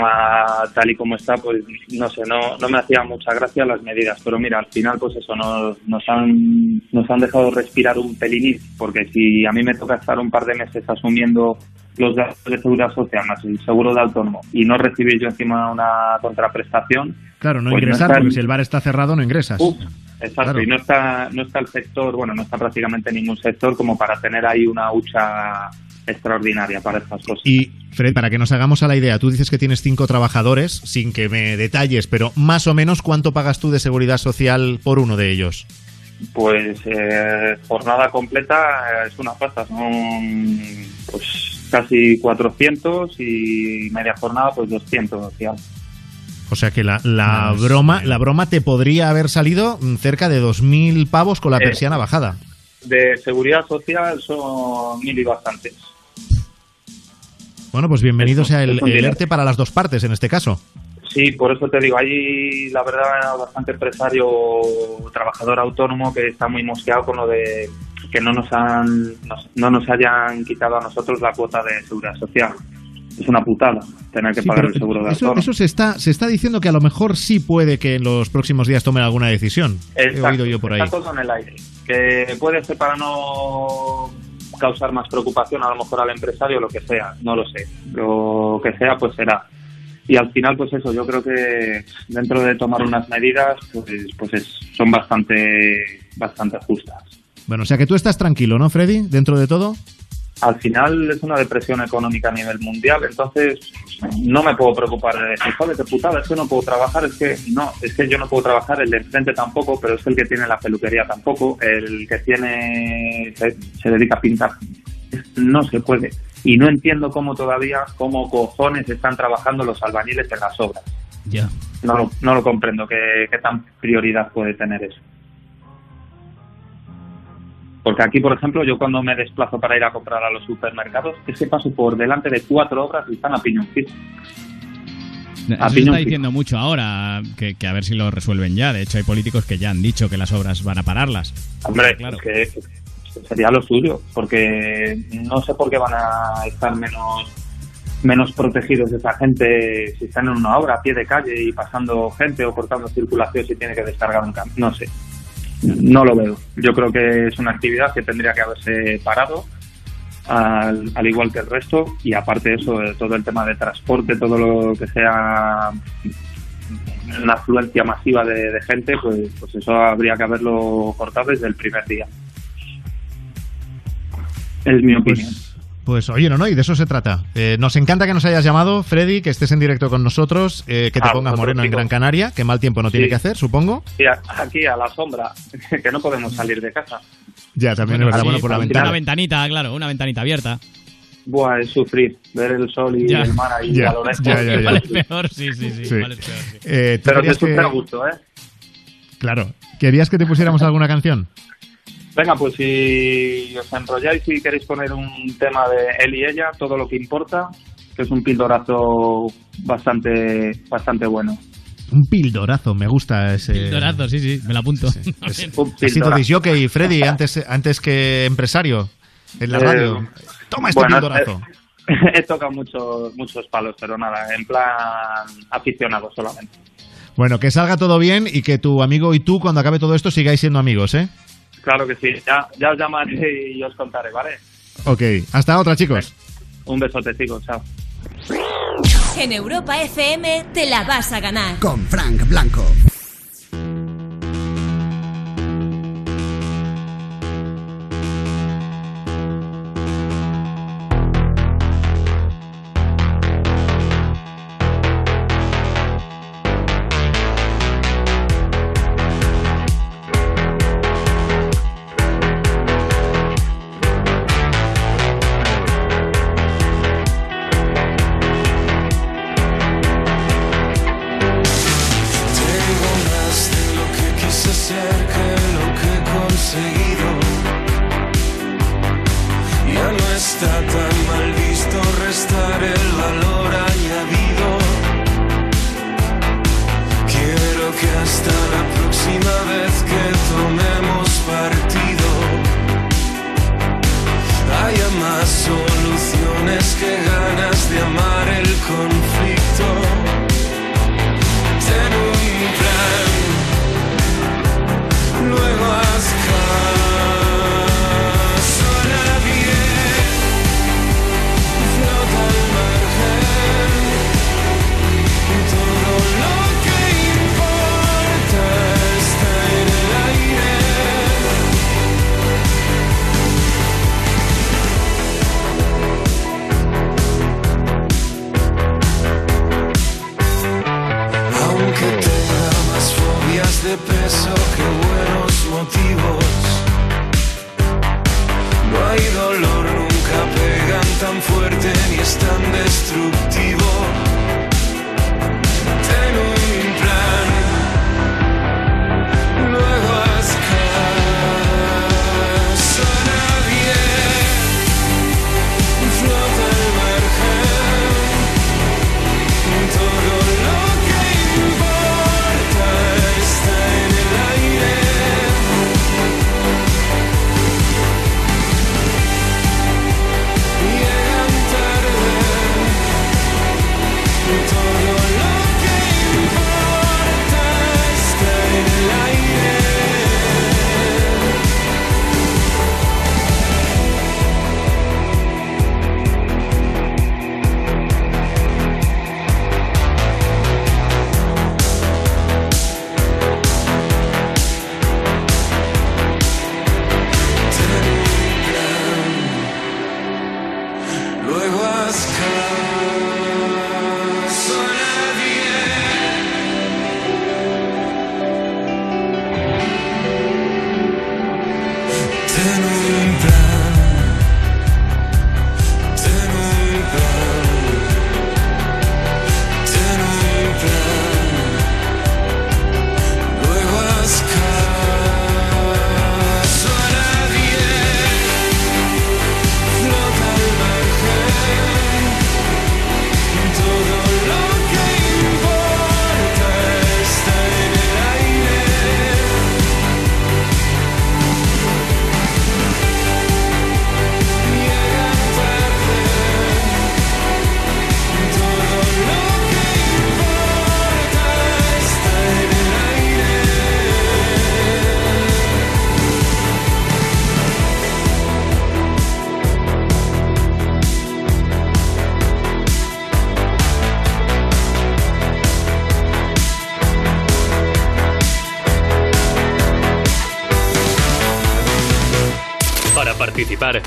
tal y como está, pues no sé, no, no me hacía mucha gracia las medidas. Pero mira, al final, pues eso, nos, nos, han, nos han dejado respirar un pelín, porque si a mí me toca estar un par de meses asumiendo los gastos de seguridad social más el seguro de autónomo y no recibir yo encima una contraprestación, Claro, no Pues no ingresar, porque si el bar está cerrado no ingresas. Uf, exacto, Claro. y no está, no está el sector, bueno, no está prácticamente ningún sector como para tener ahí una hucha extraordinaria para estas cosas. Y, Fred, para que nos hagamos a la idea, tú dices que tienes cinco trabajadores, sin que me detalles, pero más o menos cuánto pagas tú de seguridad social por uno de ellos. Pues eh, jornada completa eh, es una pasta, son pues casi 400 y media jornada pues 200, digamos. O sea que la, la Más broma, la broma te podría haber salido mm, cerca de 2.000 pavos con la Eh, persiana bajada. De seguridad social son mil y bastantes. Bueno, pues bienvenido sea el, el. ERTE para las dos partes en este caso. Sí, por eso te digo, hay la verdad bastante empresario, trabajador autónomo que está muy mosqueado con lo de que no nos han nos- no nos hayan quitado a nosotros la cuota de seguridad social. Es una putada tener que Sí, pagar el seguro de eso, autónomo. eso se está se está diciendo que a lo mejor sí puede que en los próximos días tomen alguna decisión. He Exacto, oído yo por ahí. Está todo en el aire. Que puede ser para no causar más preocupación a lo mejor al empresario, lo que sea, no lo sé. Lo que sea, pues será. Y al final, pues eso, yo creo que dentro de tomar unas medidas, pues, pues es- son bastante, bastante justas. Bueno, o sea que tú estás tranquilo, ¿no, Freddy? Dentro de todo. Al final es una depresión económica a nivel mundial, entonces no me puedo preocupar de decir, joder, qué putada, es que no puedo trabajar, es que no, es que yo no puedo trabajar, el de enfrente tampoco, pero es el que tiene la peluquería tampoco, el que tiene se, se dedica a pintar, no se puede. Y no entiendo cómo todavía, cómo cojones están trabajando los albañiles en las obras. Ya. No lo, no lo comprendo, qué, qué tan prioridad puede tener eso. Porque aquí, por ejemplo, yo cuando me desplazo para ir a comprar a los supermercados, es que paso por delante de cuatro obras y están a piñón fijo. Eso A se está diciendo mucho ahora, que, que a ver si lo resuelven ya. De hecho, hay políticos que ya han dicho que las obras van a pararlas. Hombre, Claro. que sería lo suyo, porque no sé por qué van a estar menos menos protegidos esa gente si están en una obra a pie de calle y pasando gente o cortando circulación si tiene que descargar un camión. No sé. No lo veo. Yo creo que es una actividad que tendría que haberse parado, al, al igual que el resto, y aparte de eso, todo el tema de transporte, todo lo que sea una afluencia masiva de, de gente, pues, pues eso habría que haberlo cortado desde el primer día. Es mi opinión. Pues oye, no, no, y de eso se trata. Eh, nos encanta que nos hayas llamado, Freddy, que estés en directo con nosotros, eh, que te Ah, pongas vosotros, moreno en. Gran Canaria, que mal tiempo no tiene que hacer, supongo. Aquí a la sombra, que no podemos salir de casa. Ya, también Bueno, es verdad, bueno, por la Una ventana. ventanita, claro, una ventanita abierta. Buah, es sufrir, ver el sol y Ya. el mar ahí Ya, a lo lejos. ya, ya, ya. Igual es peor, sí, sí, sí. Sí. es peor, sí. Eh, ¿tú Pero te que- sufre a gusto, ¿eh? Claro, ¿querías que te pusiéramos alguna canción? Venga, pues si os enrolláis y queréis poner un tema de él y ella, todo lo que importa, que es un pildorazo bastante, bastante bueno. Un pildorazo, me gusta ese. Pildorazo, sí, sí, me la apunto. Un Ha sido disjockey, Freddy, antes, antes que empresario en la Eh, radio. Toma este bueno, pildorazo. eh, he tocado muchos, muchos palos, pero nada, en plan aficionado solamente. Bueno, que salga todo bien y que tu amigo y tú, cuando acabe todo esto, sigáis siendo amigos, ¿eh? Claro que sí, ya, ya os llamaré y os contaré, ¿vale? Ok, hasta otra, chicos. Un besote, chicos, chao. En Europa FM te la vas a ganar. Con Frank Blanco.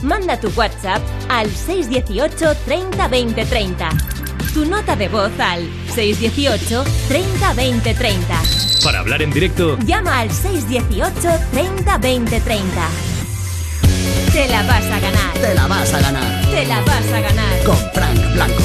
Manda tu WhatsApp al 618 30 20 30. Tu nota de voz al 618 30 20 30. para hablar en directo, Llama al 618 30 20 30. Te la vas a ganar. Te la vas a ganar. Te la vas a ganar. Con Frank Blanco.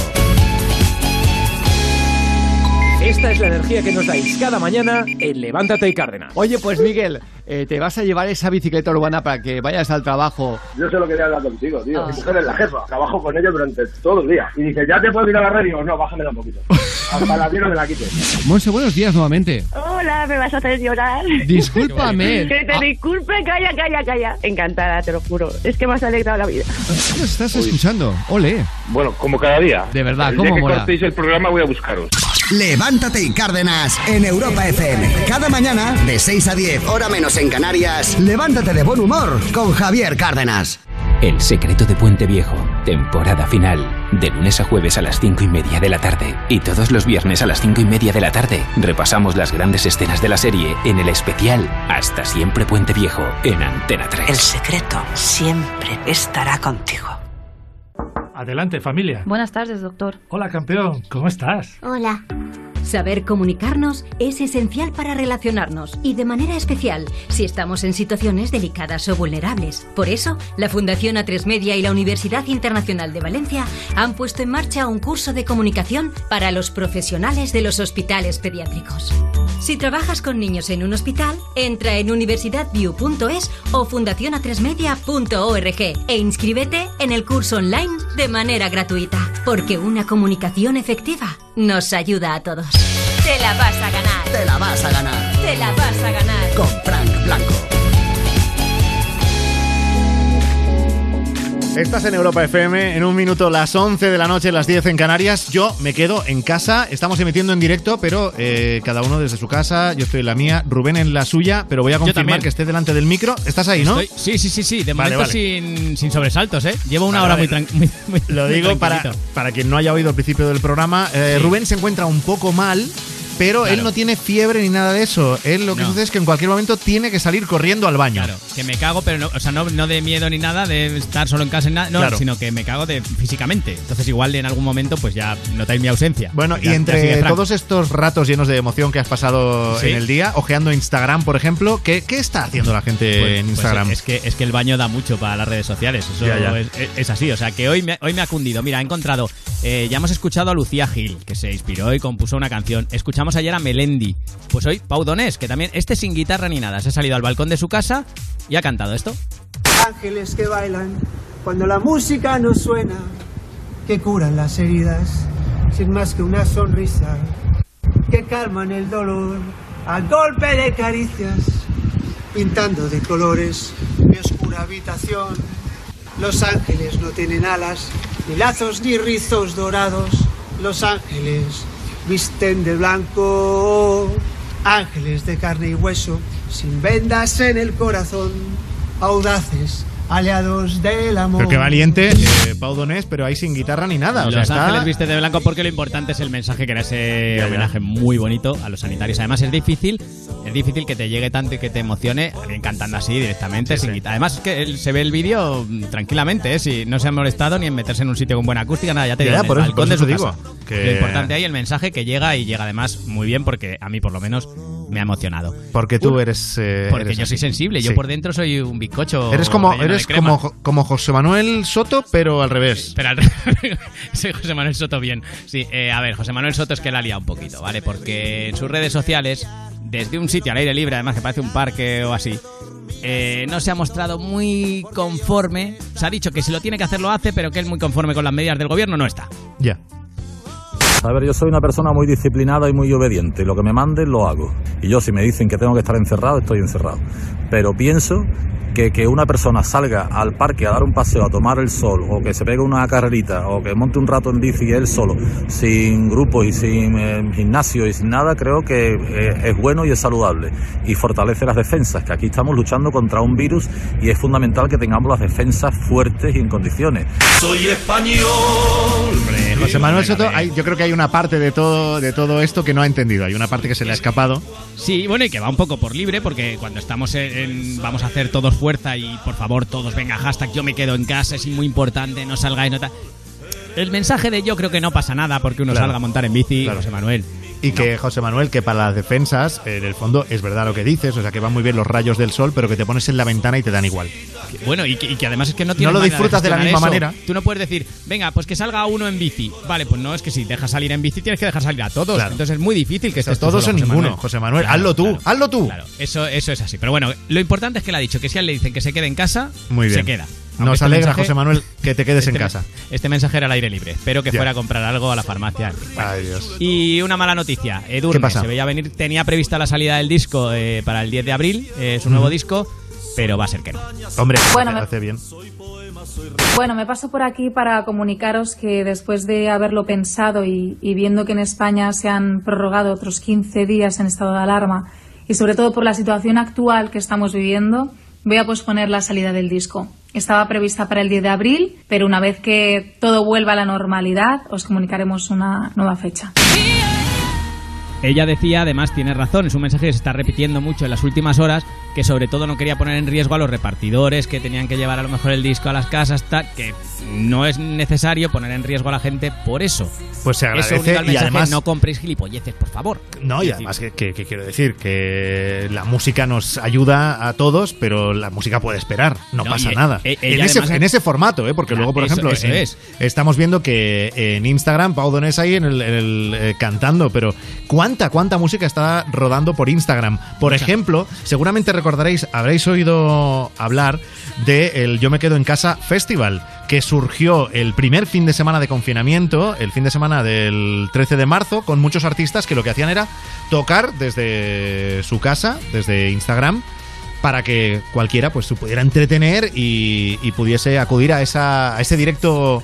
Esta es la energía que nos dais cada mañana en Levántate y Cárdenas. Oye, pues Miguel, eh, te vas a llevar esa bicicleta urbana para que vayas al trabajo. Yo solo quería hablar contigo, tío. Mi mujer es la jefa. Trabajo con ella durante todos los días. Y dice, ¿ya te puedo ir a la radio? No, bájamela un poquito. Hasta la tierra me la quites. Monse, buenos días nuevamente. Hola, me vas a hacer llorar. Discúlpame. Que te Ah. disculpe, calla, calla, calla. Encantada, te lo juro. Es que me has alegrado la vida. ¿Nos estás escuchando? Ole. Bueno, como cada día. De verdad, el ¿cómo día que mola? cortéis el programa voy a buscaros. Levántate y Cárdenas en Europa FM. Cada mañana, de 6 a 10, hora menos en Canarias, levántate de buen humor con Javier Cárdenas. El secreto de Puente Viejo, temporada final. De lunes a jueves a las cinco y media de la tarde. Y todos los viernes a las cinco y media de la tarde. Repasamos las grandes escenas de la serie en el especial Hasta siempre Puente Viejo en Antena 3. El secreto siempre estará contigo. Adelante, familia. Buenas tardes, doctor. Hola, campeón. ¿Cómo estás? Hola. Saber comunicarnos es esencial para relacionarnos y de manera especial si estamos en situaciones delicadas o vulnerables. Por eso, la Fundación A3 Media y la Universidad Internacional de Valencia han puesto en marcha un curso de comunicación para los profesionales de los hospitales pediátricos. Si trabajas con niños en un hospital, entra en universidadview.es o fundacionatresmedia.org e inscríbete en el curso online de manera gratuita, porque una comunicación efectiva nos ayuda a todos. Te la vas a ganar. Te la vas a ganar. Te la vas a ganar. Con Frank Blanco. Estás en Europa FM, en un minuto las 11 de la noche, las 10 en Canarias. Yo me quedo en casa, estamos emitiendo en directo, pero eh, cada uno desde su casa, yo estoy en la mía, Rubén en la suya, pero voy a confirmar que esté delante del micro. ¿Estás ahí, no? Estoy- sí, sí, sí, sí. De Vale, momento vale. Sin, sin sobresaltos, ¿eh? Llevo una Vale, hora muy, vale. tran- muy, muy- Lo muy digo para, tranquilito. para quien no haya oído al principio del programa. Eh. Rubén se encuentra un poco mal, pero él no tiene fiebre ni nada de eso. Él lo que No. sucede es que en cualquier momento tiene que salir corriendo al baño. Claro, que me cago, pero no, o sea, no, no de miedo ni nada, de estar solo en casa ni nada, no, Claro. sino que me cago de físicamente. Entonces igual en algún momento pues ya notáis mi ausencia. Bueno, y entre todos estos ratos llenos de emoción que has pasado Sí. en el día, ojeando Instagram, por ejemplo, ¿qué, qué está haciendo la gente Pues- en pues Instagram? es, que, es que el baño da mucho para las redes sociales, eso Ya, ya. Es, es- es así. O sea, que hoy me, hoy me ha cundido. Mira, he encontrado, eh, ya hemos escuchado a Lucía Gil, que se inspiró y compuso una canción. Escuchamos ayer a Melendi. Pues hoy Pau Donés, que también, este sin guitarra ni nada, se ha salido al balcón de su casa y ha cantado esto. Ángeles que bailan cuando la música no suena, que curan las heridas sin más que una sonrisa, que calman el dolor al golpe de caricias, pintando de colores mi oscura habitación. Los ángeles no tienen alas, ni lazos ni rizos dorados. Los ángeles visten de blanco, ángeles de carne y hueso, sin vendas en el corazón, audaces, aliados del amor. Pero qué valiente, eh, Pau Donés, pero ahí sin guitarra ni nada. O sea, Los está... Ángeles viste de blanco porque lo importante es el mensaje que era ese Ya, ya. homenaje muy bonito a los sanitarios. Además es difícil, es difícil que te llegue tanto y que te emocione alguien cantando así directamente. sin guitarra. Además es que él- se ve el vídeo mm, tranquilamente, ¿eh? si no se ha molestado ni en meterse en un sitio con buena acústica, nada, ya te Ya, digo, ya, en el por eso- balcón por de eso su te casa. digo, que- Lo importante ahí el mensaje que llega y llega además muy bien porque a mí por lo menos me ha emocionado. Porque tú eres. eh, Porque eres yo soy sensible, yo Sí. por dentro soy un bizcocho. Eres como, eres como, como José Manuel Soto, pero al revés. Pero al soy José Manuel Soto bien. Sí, eh, a ver, José Manuel Soto es que la ha liado un poquito, ¿vale? Porque en sus redes sociales, desde un sitio al aire libre, además que parece un parque o así, eh, no se ha mostrado muy conforme. Se ha dicho que si lo tiene que hacer lo hace, pero que él muy conforme con las medidas del gobierno no está. Ya. A ver, yo soy una persona muy disciplinada y muy obediente. Lo que me manden lo hago. Y yo si me dicen que tengo que estar encerrado, estoy encerrado. Pero pienso que que una persona salga al parque a dar un paseo, a tomar el sol, o que se pegue una carrerita, o que monte un rato en bici él solo, sin grupos y sin eh, gimnasio y sin nada, creo que eh, es bueno y es saludable. Y fortalece las defensas, que aquí estamos luchando contra un virus y es fundamental que tengamos las defensas fuertes y en condiciones. Soy español. Hombre, José Manuel Soto, hay- yo creo que hay una parte de todo, de todo esto que no ha entendido. Hay una parte que se le ha escapado. Sí, bueno, y que va un poco por libre, porque cuando estamos en, en- vamos a hacer todos fuerza y por favor todos venga hashtag yo me quedo en casa, es muy importante, no salgáis, no tal. El mensaje de yo creo que no pasa nada porque uno Claro. salga a montar en bici, Claro. José Manuel. Y que José Manuel, que para las defensas, en el fondo es verdad lo que dices, o sea que van muy bien los rayos del sol, pero que te pones en la ventana y te dan igual. Bueno, y que, y que además es que no No tienes lo manera disfrutas de la misma eso. manera. Tú no puedes decir, venga, pues que salga uno en bici. Vale, pues no, es que si dejas salir en bici tienes que dejar salir a todos. Claro. Entonces es muy difícil que estés tú todos solo, o José ninguno, Manuel. José Manuel. Claro, hazlo tú, claro. hazlo tú. Claro, eso, eso es así. Pero bueno, lo importante es que le ha dicho que si a él le dicen que se quede en casa, Muy bien. se queda. Nos este alegra, mensaje- José Manuel, que te quedes en este- casa. Este mensaje era al aire libre. Espero que Ya. fuera a comprar algo a la farmacia. Ay, Dios. Y una mala noticia. Edurne ¿Qué pasa? se veía venir, tenía prevista la salida del disco eh, para el 10 de abril, eh, su nuevo disco, pero va a ser que no. Hombre, Bueno, me- hace bien. Bueno, me paso por aquí para comunicaros que después de haberlo pensado y, y viendo que en España se han prorrogado otros 15 días en estado de alarma y sobre todo por la situación actual que estamos viviendo, voy a posponer la salida del disco. Estaba prevista para el 10 de abril, pero una vez que todo vuelva a la normalidad, os comunicaremos una nueva fecha. Ella decía, además tiene razón, es un mensaje que se está repitiendo mucho en las últimas horas, que sobre todo no quería poner en riesgo a los repartidores que tenían que llevar a lo mejor el disco a las casas, tal, que no es necesario poner en riesgo a la gente por eso. Pues se agradece y además no compréis gilipolleces, por favor. No, y además que, que- que quiero decir que la música nos ayuda a todos, pero la música puede esperar, no, No, pasa y, nada. eh, en, ese, además- en ese formato, ¿eh? porque luego, por eso- ejemplo, eso en- es. estamos viendo que en Instagram Pau Donés ahí en el, en el, eh, cantando, pero ¿cuánta, cuánta música está rodando por Instagram? Por Mucha. ejemplo, seguramente recordaréis, habréis oído hablar de el Yo me quedo en casa Festival, que surgió el primer fin de semana de confinamiento, el fin de semana del 13 de marzo, con muchos artistas que lo que hacían era tocar desde su casa, desde Instagram, para que cualquiera pues se pudiera entretener y, y pudiese acudir a, esa, a ese directo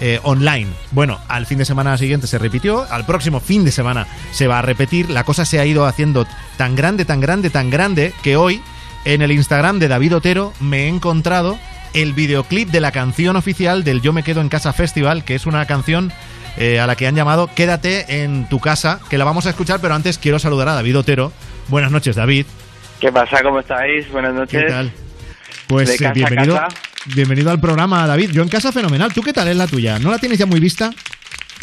eh, online. Bueno, al fin de semana siguiente se repitió, al próximo fin de semana se va a repetir. La cosa se ha ido haciendo tan grande, tan grande, tan grande que hoy en el Instagram de David Otero me he encontrado el videoclip de la canción oficial del Yo me quedo en casa festival, que es una canción eh, a la que han llamado Quédate en tu casa, que la vamos a escuchar, pero antes quiero saludar a David Otero. Buenas noches, David. ¿Qué pasa? ¿Cómo estáis? Buenas noches. ¿Qué tal? Pues De eh, a bienvenido, casa. bienvenido al programa, David. Yo en casa fenomenal. ¿Tú qué tal es la tuya? ¿No la tienes ya muy vista?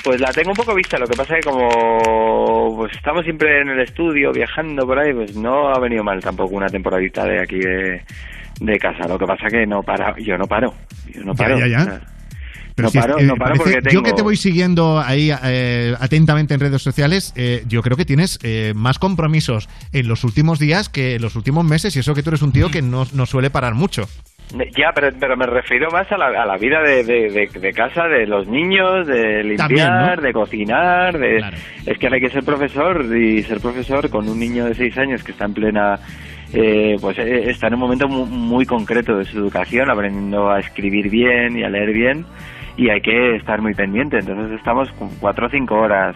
Pues la tengo un poco vista, lo que pasa es que como pues estamos siempre en el estudio, viajando por ahí, pues no ha venido mal tampoco una temporadita de aquí de, de casa. Lo que pasa es que no para, yo no paro, yo no paro. ya, ya. Pero no si es- paro, eh, no paro parece- porque tengo... Yo que te voy siguiendo ahí eh, atentamente en redes sociales, eh, yo creo que tienes eh, más compromisos en los últimos días que en los últimos meses y eso que tú eres un tío que no, no suele parar mucho. Ya, pero, pero me refiero más a la, a la vida de, de, de- de casa, de los niños, de limpiar, También, ¿no? de cocinar, de... Es que hay que ser profesor y ser profesor con un niño de seis años que está en plena... eh, pues eh, está en un momento mu- muy, concreto de su educación, aprendiendo a escribir bien y a leer bien y hay que estar muy pendiente. Entonces estamos con cuatro o cinco horas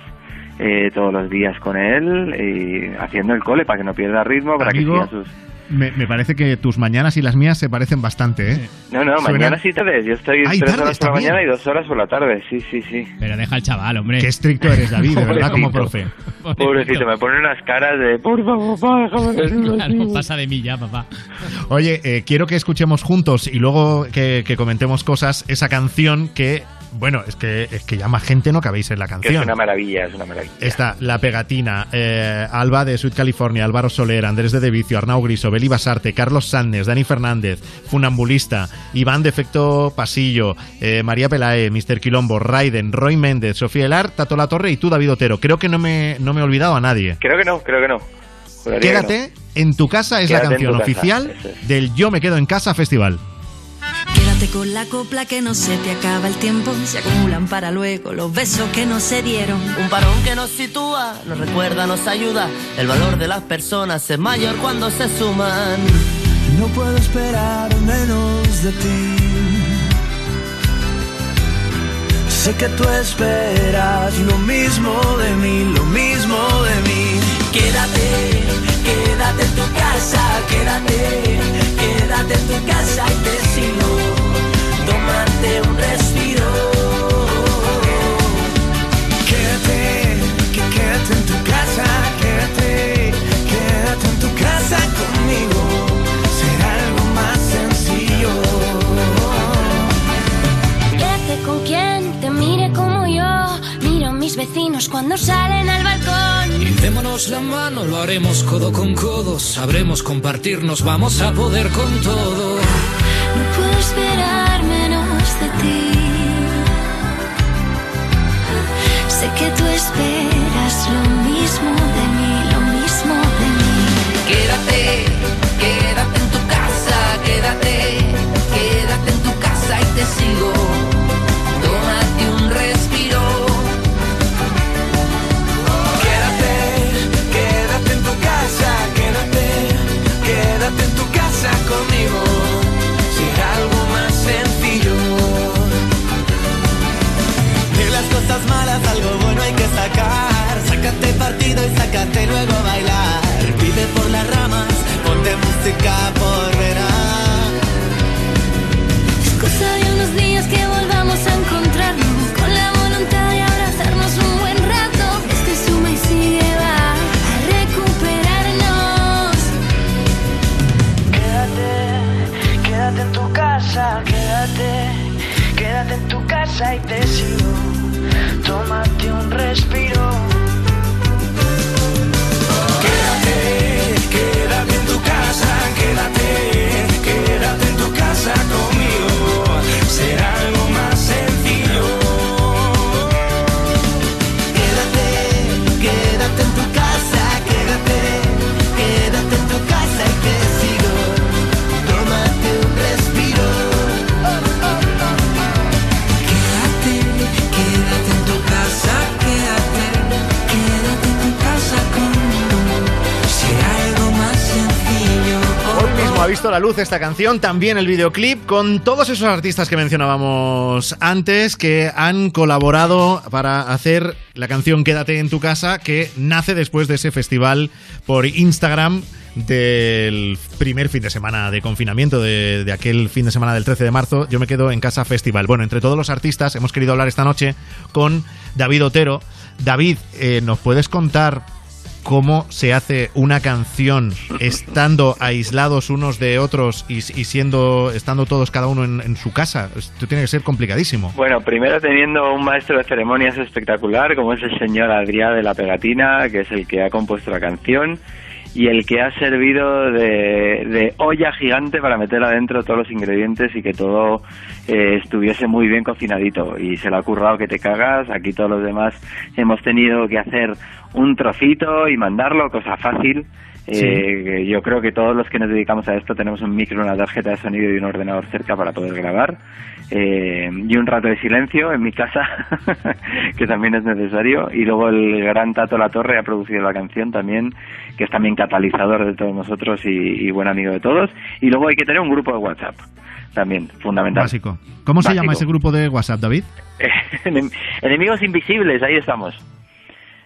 eh, todos los días con él y haciendo el cole para que no pierda ritmo, para Amigo, que siga sus... Me, me parece que tus mañanas y las mías se parecen bastante, ¿eh? No, no, Suena- mañana sí tardes. Yo estoy Ay, tres horas por la mañana y dos horas por la tarde. Sí, sí, sí. Pero deja al chaval, hombre. Qué estricto eres, David, de verdad, como Pobrecito. profe. Pobrecito, me pone unas caras de por favor, papá, déjame Claro, ratito". pasa de mí ya, papá. Oye, eh, quiero que escuchemos juntos y luego que, que comentemos cosas esa canción que, bueno, es que, es que ya más gente no cabéis en la Que es canción. una maravilla, es una maravilla. Está La Pegatina, eh, Alba de Sweet California, Álvaro Soler, Andrés de Devicio, Arnau Griso, Beli Basarte, Carlos Sandes, Dani Fernández, Funambulista, Iván de Efecto Pasillo, eh, María Pelae, Mr. Quilombo, Raiden, Roy Méndez, Sofía Elar, Tato La Torre y tú, David Otero. Creo que no me, no me he olvidado a nadie. Creo que no, creo que no. Juraría que Quédate en tu casa es la Quédate canción oficial es. del Yo me quedo en casa festival. Quédate con la copla que no se te acaba el tiempo. Se acumulan para luego los besos que no se dieron. Un parón que nos sitúa, nos recuerda, nos ayuda. El valor de las personas es mayor cuando se suman. No puedo esperar menos de ti. Sé que tú esperas lo mismo de mí, lo mismo de mí. Quédate, Quédate en tu casa, quédate, quédate en tu casa y te sigo. Tómate un respiro. Quédate, que quédate en tu casa, quédate, quédate en tu casa conmigo. Unos cuando salen al balcón. Y démonos la mano, lo haremos codo con codo, sabremos compartirnos, vamos a poder con todo. No puedo esperar menos de ti. Sé que tú esperas lo mismo de mí, lo mismo de mí. Quédate, quédate en tu casa, quédate, quédate en tu casa y te sigo. Casa conmigo. Será algo más sencillo. De las cosas malas algo bueno hay que sacar. Sácate partido y sácate luego a bailar. Vive por las ramas, ponte música por Tómate un visto la luz esta canción, también el videoclip, con todos esos artistas que mencionábamos antes que han colaborado para hacer la canción Quédate en tu casa, que nace después de ese festival por Instagram del primer fin de semana de confinamiento, de, de aquel fin de semana del 13 de marzo, yo me quedo en casa festival. Bueno, entre todos los artistas hemos querido hablar esta noche con David Otero. David, eh, ¿nos puedes contar cómo se hace una canción estando aislados unos de otros y, siendo estando todos cada uno en, en su casa. Esto tiene que ser complicadísimo. Bueno, primero teniendo un maestro de ceremonias espectacular, como es el señor Adrián de la Pegatina, que es el que ha compuesto la canción y el que ha servido de, de olla gigante para meter adentro todos los ingredientes y que todo eh, estuviese muy bien cocinadito. Y se lo ha currado que te cagas. Aquí todos los demás hemos tenido que hacer un trocito y mandarlo, cosa fácil. Eh, que yo creo que todos los que nos dedicamos a esto tenemos un micro, una tarjeta de sonido y un ordenador cerca para poder grabar. Eh, y un rato de silencio en mi casa, que también es necesario. Y luego el gran Tato La Torre ha producido la canción también, que es también catalizador de todos nosotros y, y buen amigo de todos. Y luego hay que tener un grupo de WhatsApp, también, fundamental. Básico. ¿Cómo se llama ese grupo de WhatsApp, David? Enem- Enemigos invisibles, ahí estamos.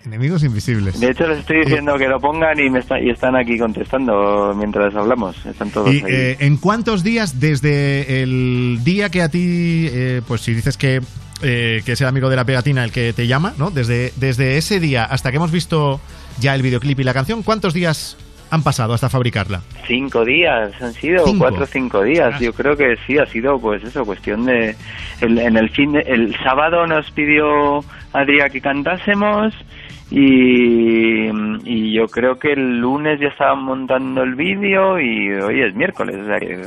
Enemigos invisibles. De hecho, les estoy diciendo que lo pongan y, me está- y están aquí contestando mientras hablamos. Están todos ¿Y ahí. eh, en cuántos días desde el día que a ti, eh, pues si dices que, eh, que es el amigo de la pegatina el que te llama, ¿no? Desde, desde ese día hasta que hemos visto ya el videoclip y la canción, ¿cuántos días han pasado hasta fabricarla? Cinco días, han sido Cinco. cuatro o cinco días. Yo creo que sí, ha sido pues eso, cuestión de... el- en el fin, de- el sábado nos pidió Adrián que cantásemos y, y yo creo que el lunes ya estaban montando el vídeo y hoy es miércoles, o sea, que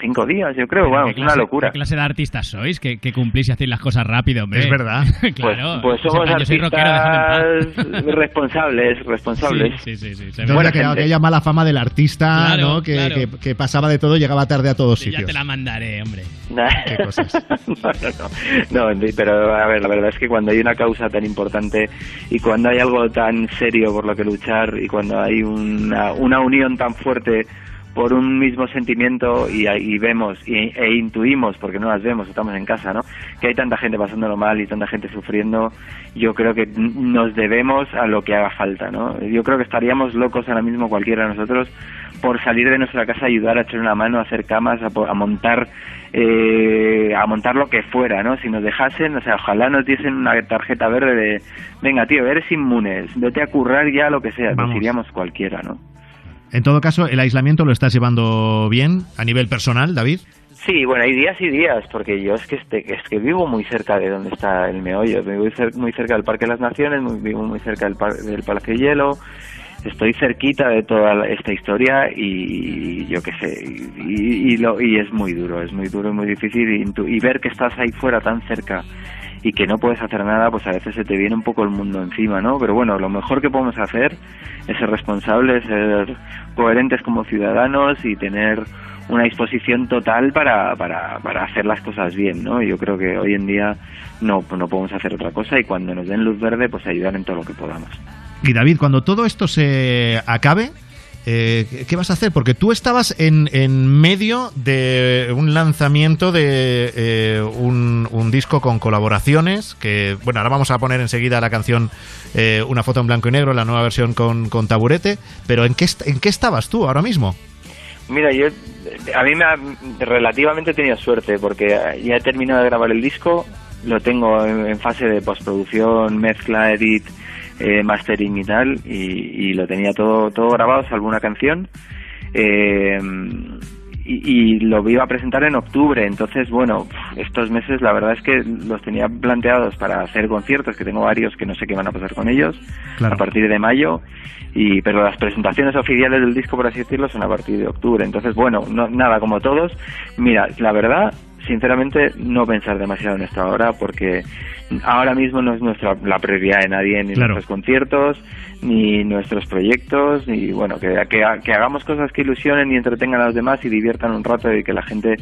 cinco días yo creo, bueno, ¿Qué es una locura. ¿Qué clase de artistas sois? Que, que cumplís y hacéis las cosas rápido, hombre. Es verdad. claro. Pues, pues somos plan, yo soy rockero, artistas responsables, responsables. Sí, sí, sí. sí, se Entonces, ve. aquella, mala fama del artista, Claro, ¿no? Que, claro. que- que pasaba de todo, llegaba tarde a todos Sí, ya sitios. te la mandaré, hombre. Qué cosas. no, no, no. No, pero a ver, la verdad es que cuando hay una causa tan importante y cuando hay algo tan serio por lo que luchar y cuando hay una, una unión tan fuerte por un mismo sentimiento y, y vemos y, e intuimos, porque no las vemos, estamos en casa, ¿no? Que hay tanta gente pasándolo mal y tanta gente sufriendo, yo creo que nos debemos a lo que haga falta, ¿no? Yo creo que estaríamos locos ahora mismo cualquiera de nosotros por salir de nuestra casa, ayudar a echar una mano, a hacer camas, a, a montar eh, a montar lo que fuera, ¿no? Si nos dejasen, o sea, ojalá nos diesen una tarjeta verde de, venga, tío, eres inmunes, vete a currar ya lo que sea, Vamos. nos iríamos cualquiera, ¿no? En todo caso, ¿el aislamiento lo estás llevando bien a nivel personal, David? Sí, bueno, hay días y días, porque yo es que este, es que vivo muy cerca de donde está el meollo. Vivo muy cerca del Parque de las Naciones, vivo muy cerca del, del Palacio de Hielo, estoy cerquita de toda esta historia y yo qué sé, y, lo, y es muy duro, es muy duro y muy difícil y, y ver que estás ahí fuera tan cerca y que no puedes hacer nada, pues a veces se te viene un poco el mundo encima, ¿no? Pero bueno, lo mejor que podemos hacer es ser responsables, ser coherentes como ciudadanos y tener una disposición total para, para, para hacer las cosas bien, ¿no? Yo creo que hoy en día no, no podemos hacer otra cosa y cuando nos den luz verde, pues ayudar en todo lo que podamos. Y David, cuando todo esto se acabe, eh, ¿qué vas a hacer? Porque tú estabas en, en medio de un lanzamiento de eh, un, disco con colaboraciones, que, bueno, ahora vamos a poner enseguida la canción eh, Una foto en blanco y negro, la nueva versión con, con Taburete, pero ¿en qué, ¿en qué estabas tú ahora mismo? Mira, yo a mí me ha, relativamente tenido suerte porque ya he terminado de grabar el disco, lo tengo en fase de postproducción, mezcla, edit, eh, mastering y tal, y, lo tenía todo, todo grabado, salvo una canción. Eh, y, lo iba a presentar en octubre, entonces, bueno, estos meses la verdad es que los tenía planteados para hacer conciertos, que tengo varios que no sé qué van a pasar con ellos, a partir de mayo, y pero las presentaciones oficiales del disco, por así decirlo, son a partir de octubre. Entonces, bueno, no, nada, como todos, mira, la verdad, sinceramente, no pensar demasiado en esto ahora, porque ahora mismo no es nuestra la prioridad de nadie, ni nuestros conciertos, ni nuestros proyectos, ni bueno, que, que, que, hagamos cosas que ilusionen y entretengan a los demás y diviertan un rato y que la gente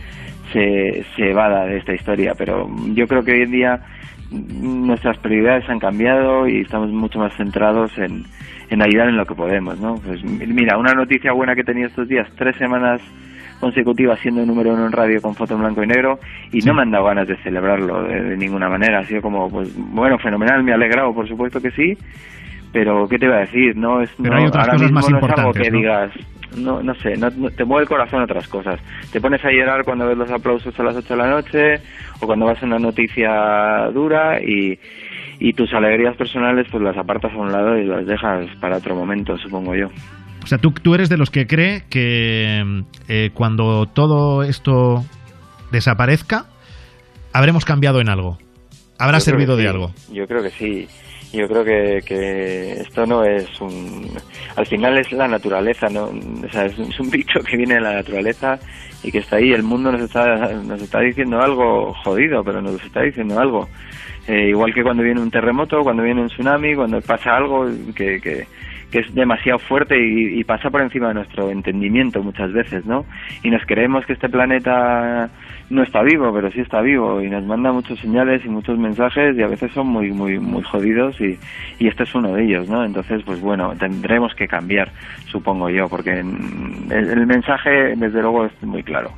se, se evada de esta historia. Pero yo creo que hoy en día nuestras prioridades han cambiado y estamos mucho más centrados en, en ayudar en lo que podemos, ¿no? Pues mira, una noticia buena que he tenido estos días, tres semanas consecutiva siendo número uno en radio con foto en blanco y negro y no me han dado ganas de celebrarlo de, ninguna manera. Ha sido como, pues bueno, fenomenal, me ha alegrado, por supuesto que sí, pero ¿qué te voy a decir? No es, pero hay otras cosas más importantes, algo que digas, no, no sé, no, te mueve el corazón otras cosas. Te pones a llorar cuando ves los aplausos a las 8 de la noche o cuando vas a una noticia dura y, y tus alegrías personales pues las apartas a un lado y las dejas para otro momento, supongo yo. O sea, tú, tú eres de los que cree que eh, cuando todo esto desaparezca, habremos cambiado en algo. Habrá servido de algo. Yo creo que sí. Yo creo que, que esto no es un... Al final es la naturaleza, ¿no? O sea, es, un bicho que viene de la naturaleza y que está ahí. El mundo nos está, nos está diciendo algo jodido, pero nos está diciendo algo. Eh, igual que cuando viene un terremoto, cuando viene un tsunami, cuando pasa algo que, que, que es demasiado fuerte y, pasa por encima de nuestro entendimiento muchas veces, ¿no? Y nos creemos que este planeta no está vivo, pero sí está vivo y nos manda muchos señales y muchos mensajes y a veces son muy muy muy jodidos y, y este es uno de ellos, ¿no? Entonces, pues bueno, tendremos que cambiar, supongo yo, porque el, mensaje desde luego es muy claro.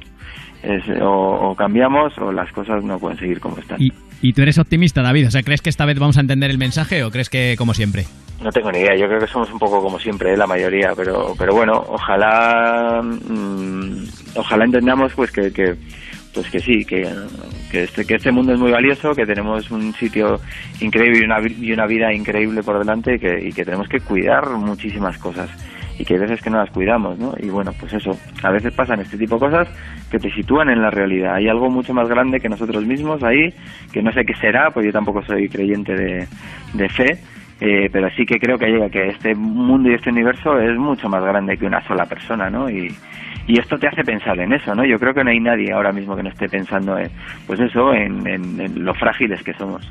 Es, o, cambiamos o las cosas no pueden seguir como están. ¿Y, ¿Y tú eres optimista, David? O sea, ¿crees que esta vez vamos a entender el mensaje o crees que como siempre? No tengo ni idea, yo creo que somos un poco como siempre, ¿eh? la mayoría, pero pero bueno, ojalá mm, ojalá entendamos pues que, que pues que sí, que, que, este, que este mundo es muy valioso, que tenemos un sitio increíble y una, y una vida increíble por delante y que, y que tenemos que cuidar muchísimas cosas y que hay veces que no las cuidamos, ¿no? Y bueno, pues eso, a veces pasan este tipo de cosas que te sitúan en la realidad. Hay algo mucho más grande que nosotros mismos ahí, que no sé qué será, pues yo tampoco soy creyente de, de fe, eh, pero sí que creo que llega que este mundo y este universo es mucho más grande que una sola persona, ¿no? Y, y esto te hace pensar en eso, ¿no? Yo creo que no hay nadie ahora mismo que no esté pensando, en, pues eso, en, en, lo frágiles que somos.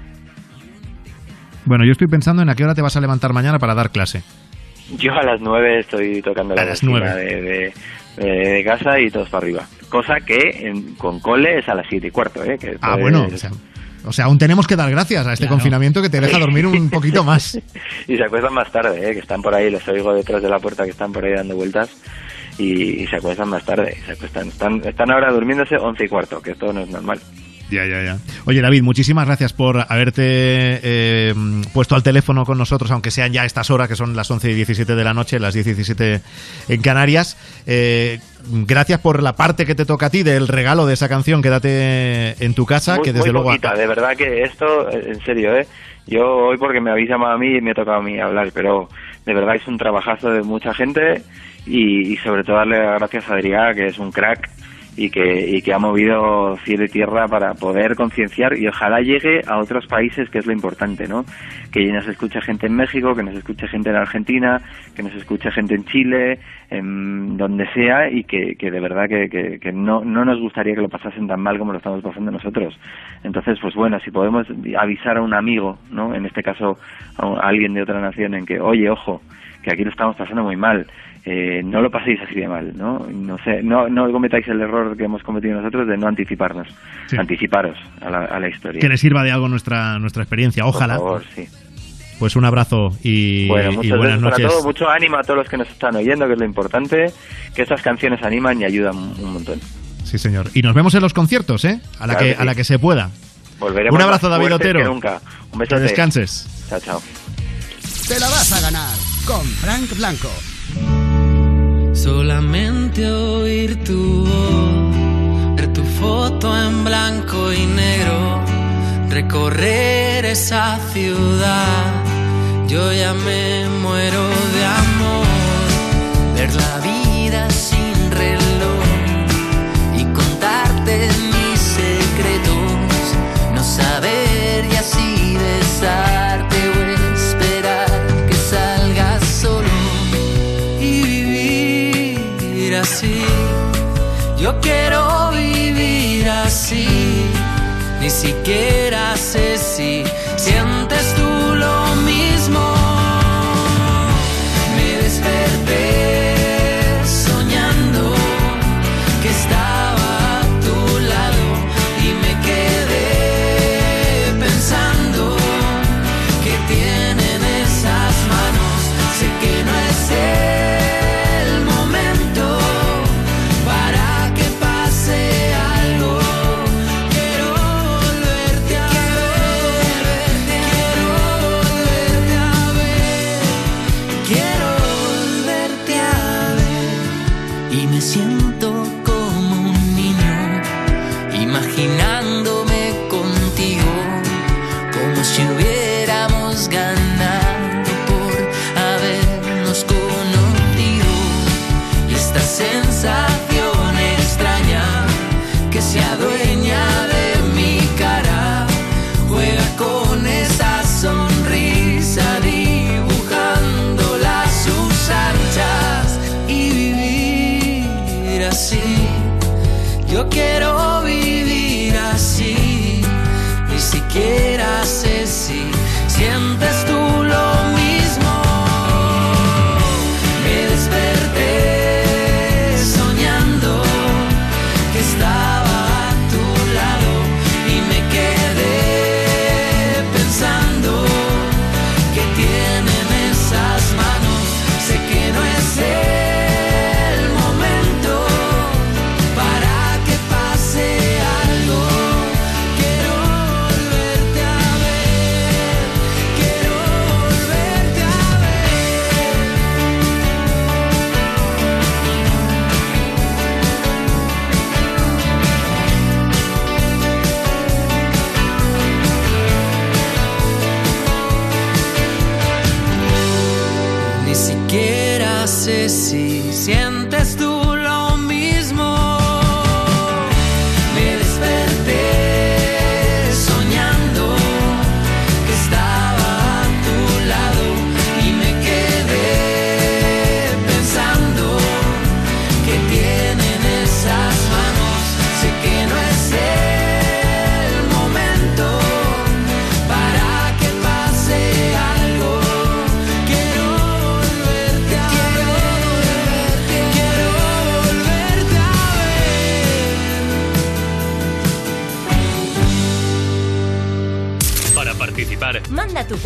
Bueno, yo estoy pensando en a qué hora te vas a levantar mañana para dar clase. Yo a las nueve estoy tocando la las de, de, casa y todos para arriba. Cosa que con cole es a las siete y cuarto, ¿eh? Que ah, bueno, o sea, o sea, aún tenemos que dar gracias a este confinamiento que te deja dormir un poquito más. y se acuestan más tarde, ¿eh? que están por ahí, les oigo detrás de la puerta que están por ahí dando vueltas y, se acuestan más tarde. Se acuestan, están, están ahora durmiéndose once y cuarto, que esto no es normal. Ya, ya, ya. Oye, David, muchísimas gracias por haberte eh, puesto al teléfono con nosotros, aunque sean ya estas horas, que son las 11 y 17 de la noche, las 10 y 17 en Canarias. Eh, gracias por la parte que te toca a ti del regalo de esa canción, Quédate en tu casa, que desde luego... de verdad que esto, en serio, ¿eh? Yo hoy porque me habéis llamado a mí y me ha tocado a mí hablar, pero de verdad es un trabajazo de mucha gente y, y sobre todo darle las gracias a Adrián, que es un crack y que, y que ha movido cielo y tierra para poder concienciar y ojalá llegue a otros países, que es lo importante, ¿no? Que nos escuche gente en México, que nos escuche gente en Argentina, que nos escuche gente en Chile, en donde sea y que, que de verdad que, que, que no, no nos gustaría que lo pasasen tan mal como lo estamos pasando nosotros. Entonces, pues bueno, si podemos avisar a un amigo, ¿no? En este caso a alguien de otra nación en que, oye, ojo, que aquí lo estamos pasando muy mal, eh, no lo paséis así de mal, ¿no? No, sé, no, no cometáis el error que hemos cometido nosotros de no anticiparnos, anticiparos a la, a la historia. Que le sirva de algo nuestra, nuestra experiencia, ojalá. Por favor, sí. Pues un abrazo y, Bueno, y buenas gracias para noches. todo, mucho ánimo a todos los que nos están oyendo, que es lo importante, que estas canciones animan y ayudan un montón. Sí, señor. Y nos vemos en los conciertos, ¿eh? A la, Claro que, que sí. a la que se pueda. Volveremos Un abrazo, más David Otero. que nunca. Un Que besote. descanses. Chao, chao. Te la vas a ganar con Frank Blanco. Solamente oír tu voz, ver tu foto en blanco y negro, recorrer esa ciudad. Yo ya me muero de amor, ver la vida siquiera sé si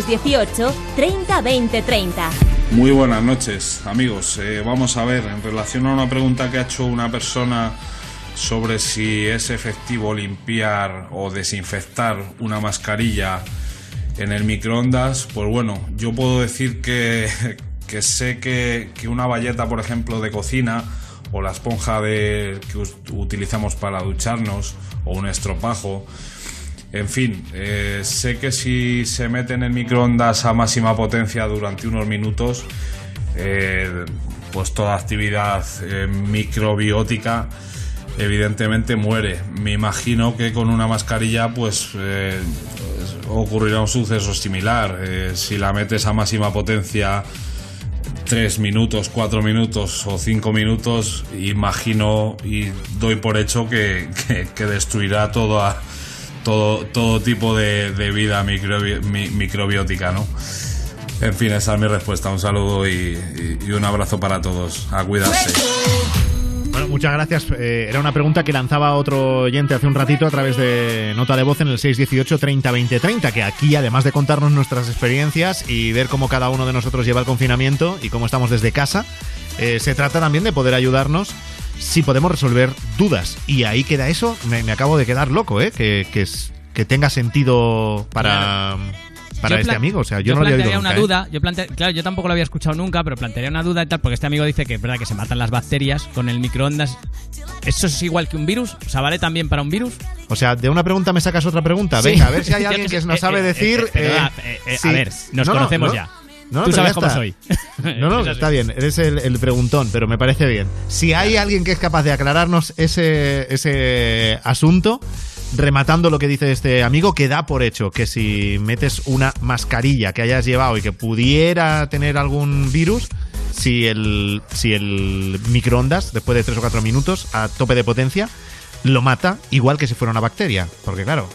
618 30 20 30. Muy buenas noches, amigos. Eh, vamos a ver, en relación a una pregunta que ha hecho una persona sobre si es efectivo limpiar o desinfectar una mascarilla en el microondas, pues bueno, yo puedo decir que, que sé que, que una bayeta, por ejemplo, de cocina o la esponja de, que utilizamos para ducharnos o un estropajo, en fin, eh, sé que si se mete en el microondas a máxima potencia durante unos minutos, eh, pues toda actividad eh, microbiótica evidentemente muere. Me imagino que con una mascarilla pues ocurrirá un suceso similar. Si la metes a máxima potencia 3 minutos, 4 minutos o 5 minutos, imagino y doy por hecho que, que- que destruirá toda, todo, todo tipo de, de vida microbi- mi- microbiótica, ¿no? En fin, esa es mi respuesta. Un saludo y un abrazo para todos. A cuidarse. Bueno, muchas gracias. Eh, era una pregunta que lanzaba otro oyente hace un ratito a través de nota de voz en el 618 30 20 30, que aquí, además de contarnos nuestras experiencias y ver cómo cada uno de nosotros lleva el confinamiento y cómo estamos desde casa, eh, se trata también de poder ayudarnos si podemos resolver dudas. Y ahí queda eso. Me, me acabo de quedar loco, ¿eh? Que, que, es- que tenga sentido para, para Yo este amigo. O sea, yo, no lo había oído plantearía nunca, una ¿eh? duda. Yo plante- claro, yo tampoco lo había escuchado nunca, pero plantearía una duda y tal, porque este amigo dice que es verdad que se matan las bacterias con el microondas. ¿Eso es igual que un virus? O sea, ¿vale también para un virus? O sea, de una pregunta me sacas otra pregunta. Sí. Venga, a ver si hay alguien que nos eh, sabe eh, decir. eh, eh, a ver, nos No, no, conocemos no. ya. No, Tú sabes cómo está. soy. No, no, está bien. Eres el, el preguntón, pero me parece bien. Si hay alguien que es capaz de aclararnos ese, ese asunto, rematando lo que dice este amigo, que da por hecho que si metes una mascarilla que hayas llevado y que pudiera tener algún virus, si el, si el microondas, después de 3 o 4 minutos, a tope de potencia, lo mata igual que si fuera una bacteria. Porque claro,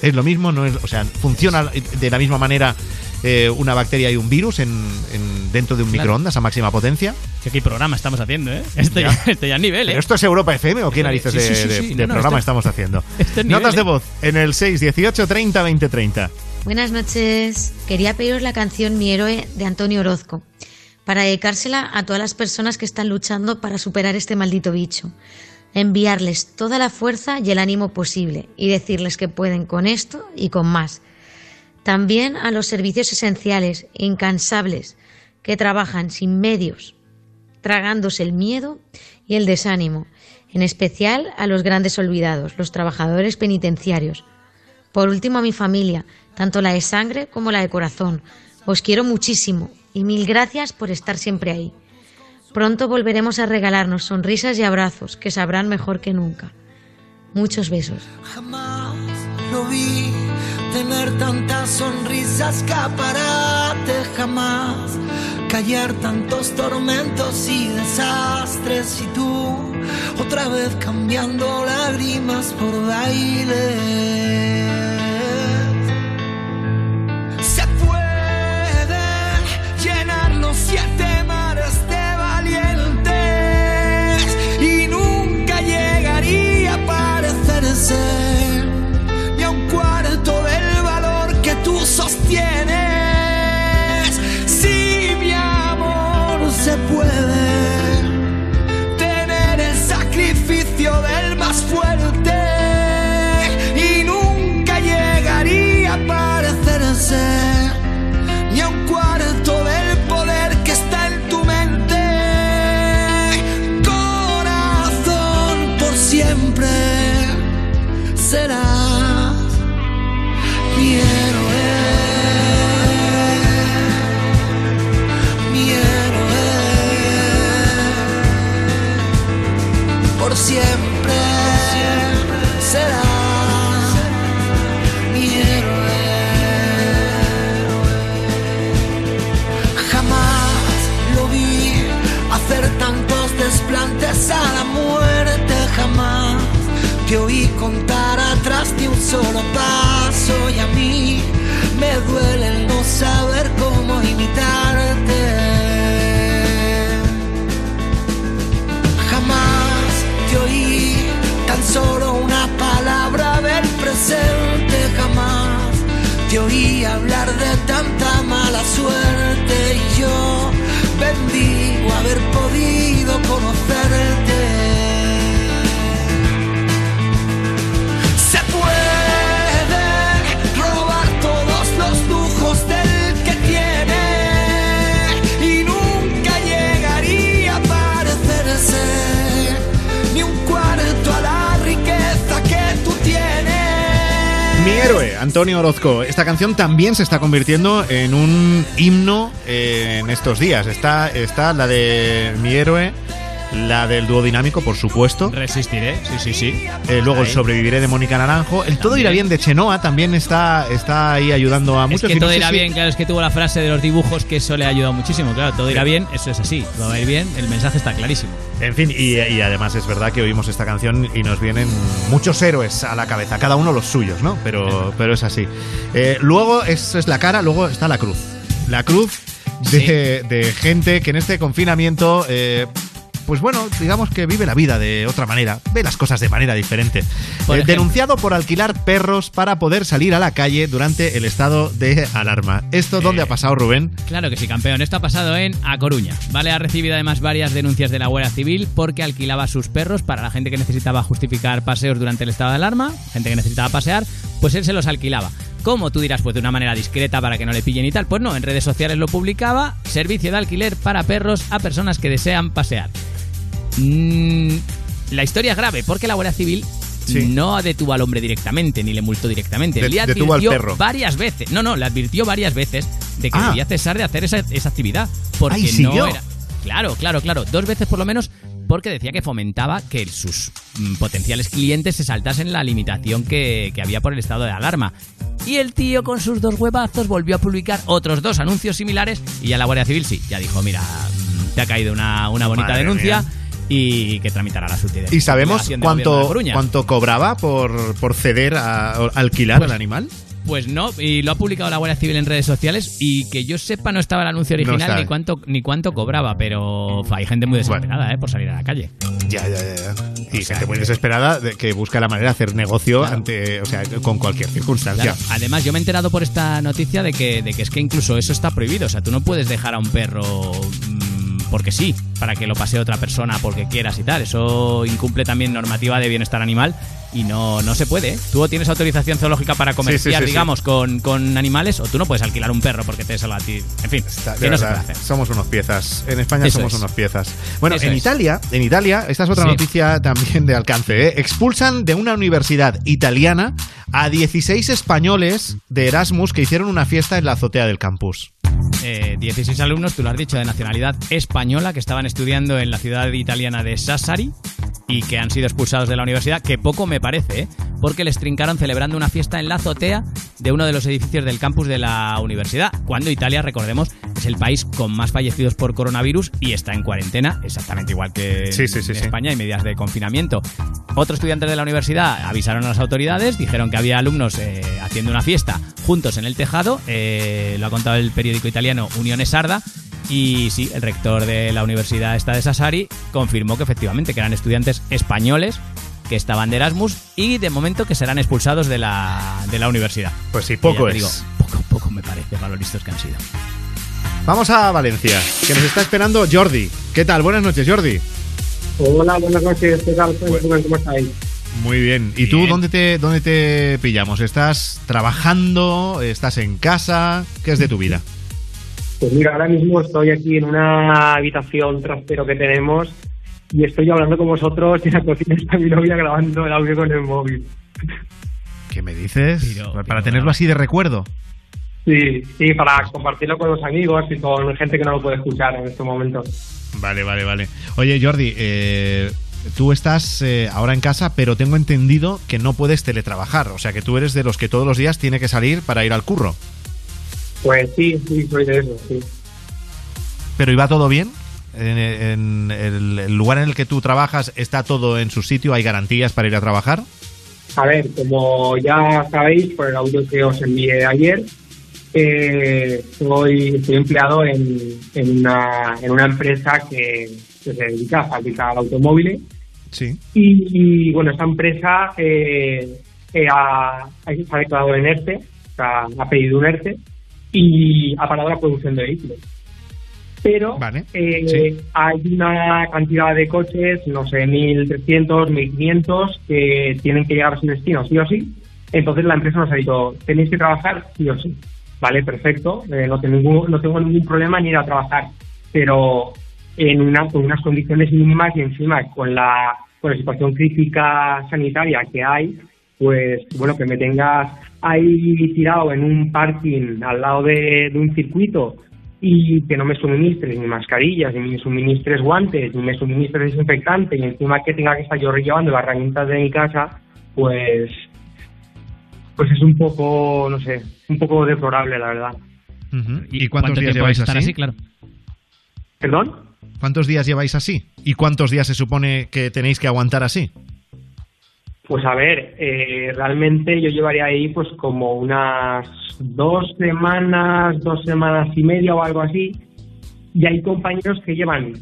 es lo mismo, no es, o sea, funciona de la misma manera eh, una bacteria y un virus en, en- dentro de un Claro. microondas a máxima potencia. ¿Qué, qué programa estamos haciendo, eh? Esto ya, esto ya es nivel, eh. ¿Pero esto es Europa FM o qué narices sí, de, sí, sí, de- sí. de No, no, programa estamos haciendo? esto es nivel, Notas de voz en el 618 30 20 30. Buenas noches. Quería pediros la canción Mi héroe de Antonio Orozco para dedicársela a todas las personas que están luchando para superar este maldito bicho. enviarles toda la fuerza y el ánimo posible y decirles que pueden con esto y con más. También a los servicios esenciales, incansables, que trabajan sin medios, tragándose el miedo y el desánimo, en especial a los grandes olvidados, los trabajadores penitenciarios. Por último, a mi familia, tanto la de sangre como la de corazón. Os quiero muchísimo y mil gracias por estar siempre ahí. Pronto volveremos a regalarnos sonrisas y abrazos que sabrán mejor que nunca. Muchos besos. Jamás tener tantas sonrisas, escaparate jamás callar tantos tormentos y desastres y tú otra vez cambiando lágrimas por baile. Se pueden llenar los siete mares de valientes y nunca llegaría a parecerse a la muerte, jamás te oí contar atrás de un solo paso y a mí me duele el no saber cómo imitarte. Jamás te oí tan solo una palabra del presente, jamás te oí hablar de tanta mala suerte y yo bendigo haber podido conocerte. Antonio Orozco. Esta canción también se está convirtiendo en un himno eh, en estos días. Está, está la de Mi héroe, la del dúo dinámico, por supuesto. Resistiré, sí, sí, sí. Eh, luego el. Sobreviviré de Mónica Naranjo. El Todo irá bien de Chenoa también está, está ahí ayudando a muchos. Es que no todo sé irá si- bien, claro, es que tuvo la frase de los dibujos que eso le ha ayudado muchísimo. Claro, todo irá bien, eso es así. Todo va a ir bien, el mensaje está clarísimo. En fin, y, y además es verdad que oímos esta canción y nos vienen muchos héroes a la cabeza, cada uno los suyos, ¿no? Pero, pero es así. Eh, luego, eso es la cara, luego está la cruz. La cruz de, de gente que en este confinamiento, eh, pues bueno, digamos que vive la vida de otra manera, ve las cosas de manera diferente. Por Eh, denunciado por alquilar perros para poder salir a la calle durante el estado de alarma. ¿Esto dónde ha pasado, Rubén? Claro que sí, campeón. Esto ha pasado en A Coruña. Vale, ha recibido además varias denuncias de la Guardia Civil porque alquilaba sus perros para la gente que necesitaba justificar paseos durante el estado de alarma, gente que necesitaba pasear, pues él se los alquilaba. ¿Cómo tú dirás? Pues de una manera discreta para que no le pillen y tal. Pues no, en redes sociales lo publicaba, servicio de alquiler para perros a personas que desean pasear. Mm, la historia es grave porque la Guardia Civil no detuvo al hombre directamente ni le multó directamente. De- le detuvo al advirtió perro. varias veces. No, no, le advirtió varias veces de que Ah. debía cesar de hacer esa, esa actividad. Porque Ay, no siguió. era. Claro, claro, claro. Dos veces por lo menos porque decía que fomentaba que sus mm, potenciales clientes se saltasen la limitación que, que había por el estado de alarma. Y el tío con sus dos huevazos volvió a publicar otros dos anuncios similares y ya la Guardia Civil sí, ya dijo, mira, mm, te ha caído una, una bonita Madre denuncia mía. Y que tramitará la subdelegación ¿Y sabemos cuánto, cuánto cobraba por, por ceder a, a alquilar Pues- al animal? Pues no, y lo ha publicado la Guardia Civil en redes sociales y que yo sepa no estaba el anuncio original ni cuánto ni cuánto cobraba, pero hay gente muy desesperada, ¿eh? Por salir a la calle. Ya, ya, ya. Y gente muy desesperada de que busca la manera de hacer negocio ante, o sea, con cualquier circunstancia. Claro. Además, yo me he enterado por esta noticia de que, de que es que incluso eso está prohibido. O sea, tú no puedes dejar a un perro mm, porque sí, para que lo pase otra persona porque quieras y tal. Eso incumple también normativa de bienestar animal y no, no se puede. ¿eh? Tú tienes autorización zoológica para comerciar, sí, sí, digamos, Con, con animales, o tú no puedes alquilar un perro porque te salga a ti. En fin, que no se puede hacer. Somos unos piezas. En España Eso somos es. unos piezas. Bueno, Eso en es. Italia, en Italia, esta es otra noticia también de alcance. ¿eh? Expulsan de una universidad italiana a 16 españoles de Erasmus que hicieron una fiesta en la azotea del campus. Eh, 16 alumnos, tú lo has dicho, de nacionalidad española que estaban estudiando en la ciudad italiana de Sassari y que han sido expulsados de la universidad, que poco me parece, ¿eh? porque les trincaron celebrando una fiesta en la azotea de uno de los edificios del campus de la universidad, cuando Italia, recordemos, es el país con más fallecidos por coronavirus y está en cuarentena, exactamente igual que Sí, sí, sí, en. España, y medidas de confinamiento. Otros estudiantes de la universidad avisaron a las autoridades, dijeron que había alumnos eh, haciendo una fiesta juntos en el tejado, eh, lo ha contado el periódico italiano Unione Sarda, y sí, el rector de la universidad esta de Sassari confirmó que efectivamente que eran estudiantes españoles que estaban de Erasmus y de momento que serán expulsados de la, de la universidad. Pues sí, poco es. digo, poco, poco me parece para lo listos que han sido. Vamos a Valencia, que nos está esperando Jordi. ¿Qué tal? Buenas noches, Jordi. Hola, buenas noches. ¿Qué tal? ¿Cómo estáis? Muy bien. ¿Y tú dónde te, dónde te pillamos? ¿Estás trabajando? ¿Estás en casa? ¿Qué es de tu vida? Pues mira, ahora mismo estoy aquí en una habitación trastero que tenemos y estoy hablando con vosotros y en la cocina está mi novia grabando el audio con el móvil. ¿Qué me dices? Para tenerlo así de recuerdo. Sí, sí, para compartirlo con los amigos y con gente que no lo puede escuchar en este momento. Vale, vale, vale. Oye, Jordi, eh, tú estás eh, ahora en casa, pero tengo entendido que no puedes teletrabajar. O sea, que tú eres de los que todos los días tiene que salir para ir al curro. Pues sí, sí, soy de eso, sí. ¿Pero iba todo bien? ¿En, en el, lugar en el que tú trabajas está todo en su sitio? ¿Hay garantías para ir a trabajar? A ver, como ya sabéis por el audio que os envié ayer, eh, soy, estoy empleado en, en, una, en una empresa que, que se dedica a fabricar automóviles. Sí. Y, y, bueno, esta empresa eh, eh, ha, ha declarado en ERTE, o sea, ha pedido un ERTE y ha parado la producción de vehículos. Pero eh, sí. hay una cantidad de coches, no sé, 1.300, 1.500, que tienen que llegar a su destino, sí o sí. Entonces la empresa nos ha dicho, tenéis que trabajar sí o sí. Vale, perfecto, eh, no, tengo ningún, no tengo ningún problema en ir a trabajar, pero en una, con unas condiciones mínimas y encima con la, con la situación crítica sanitaria que hay, pues bueno, que me tengas ahí tirado en un parking al lado de, de un circuito y que no me suministres ni mascarillas, ni me suministres guantes, ni me suministres desinfectante y encima que tenga que estar yo llevando las herramientas de mi casa, pues pues es un poco, no sé, un poco deplorable, la verdad. ¿Y cuántos ¿Cuánto días lleváis a estar así? así? Claro. ¿Perdón? ¿Cuántos días lleváis así? ¿Y cuántos días se supone que tenéis que aguantar así? Pues a ver, eh, realmente yo llevaría ahí pues como unas dos semanas, dos semanas y media o algo así. Y hay compañeros que llevan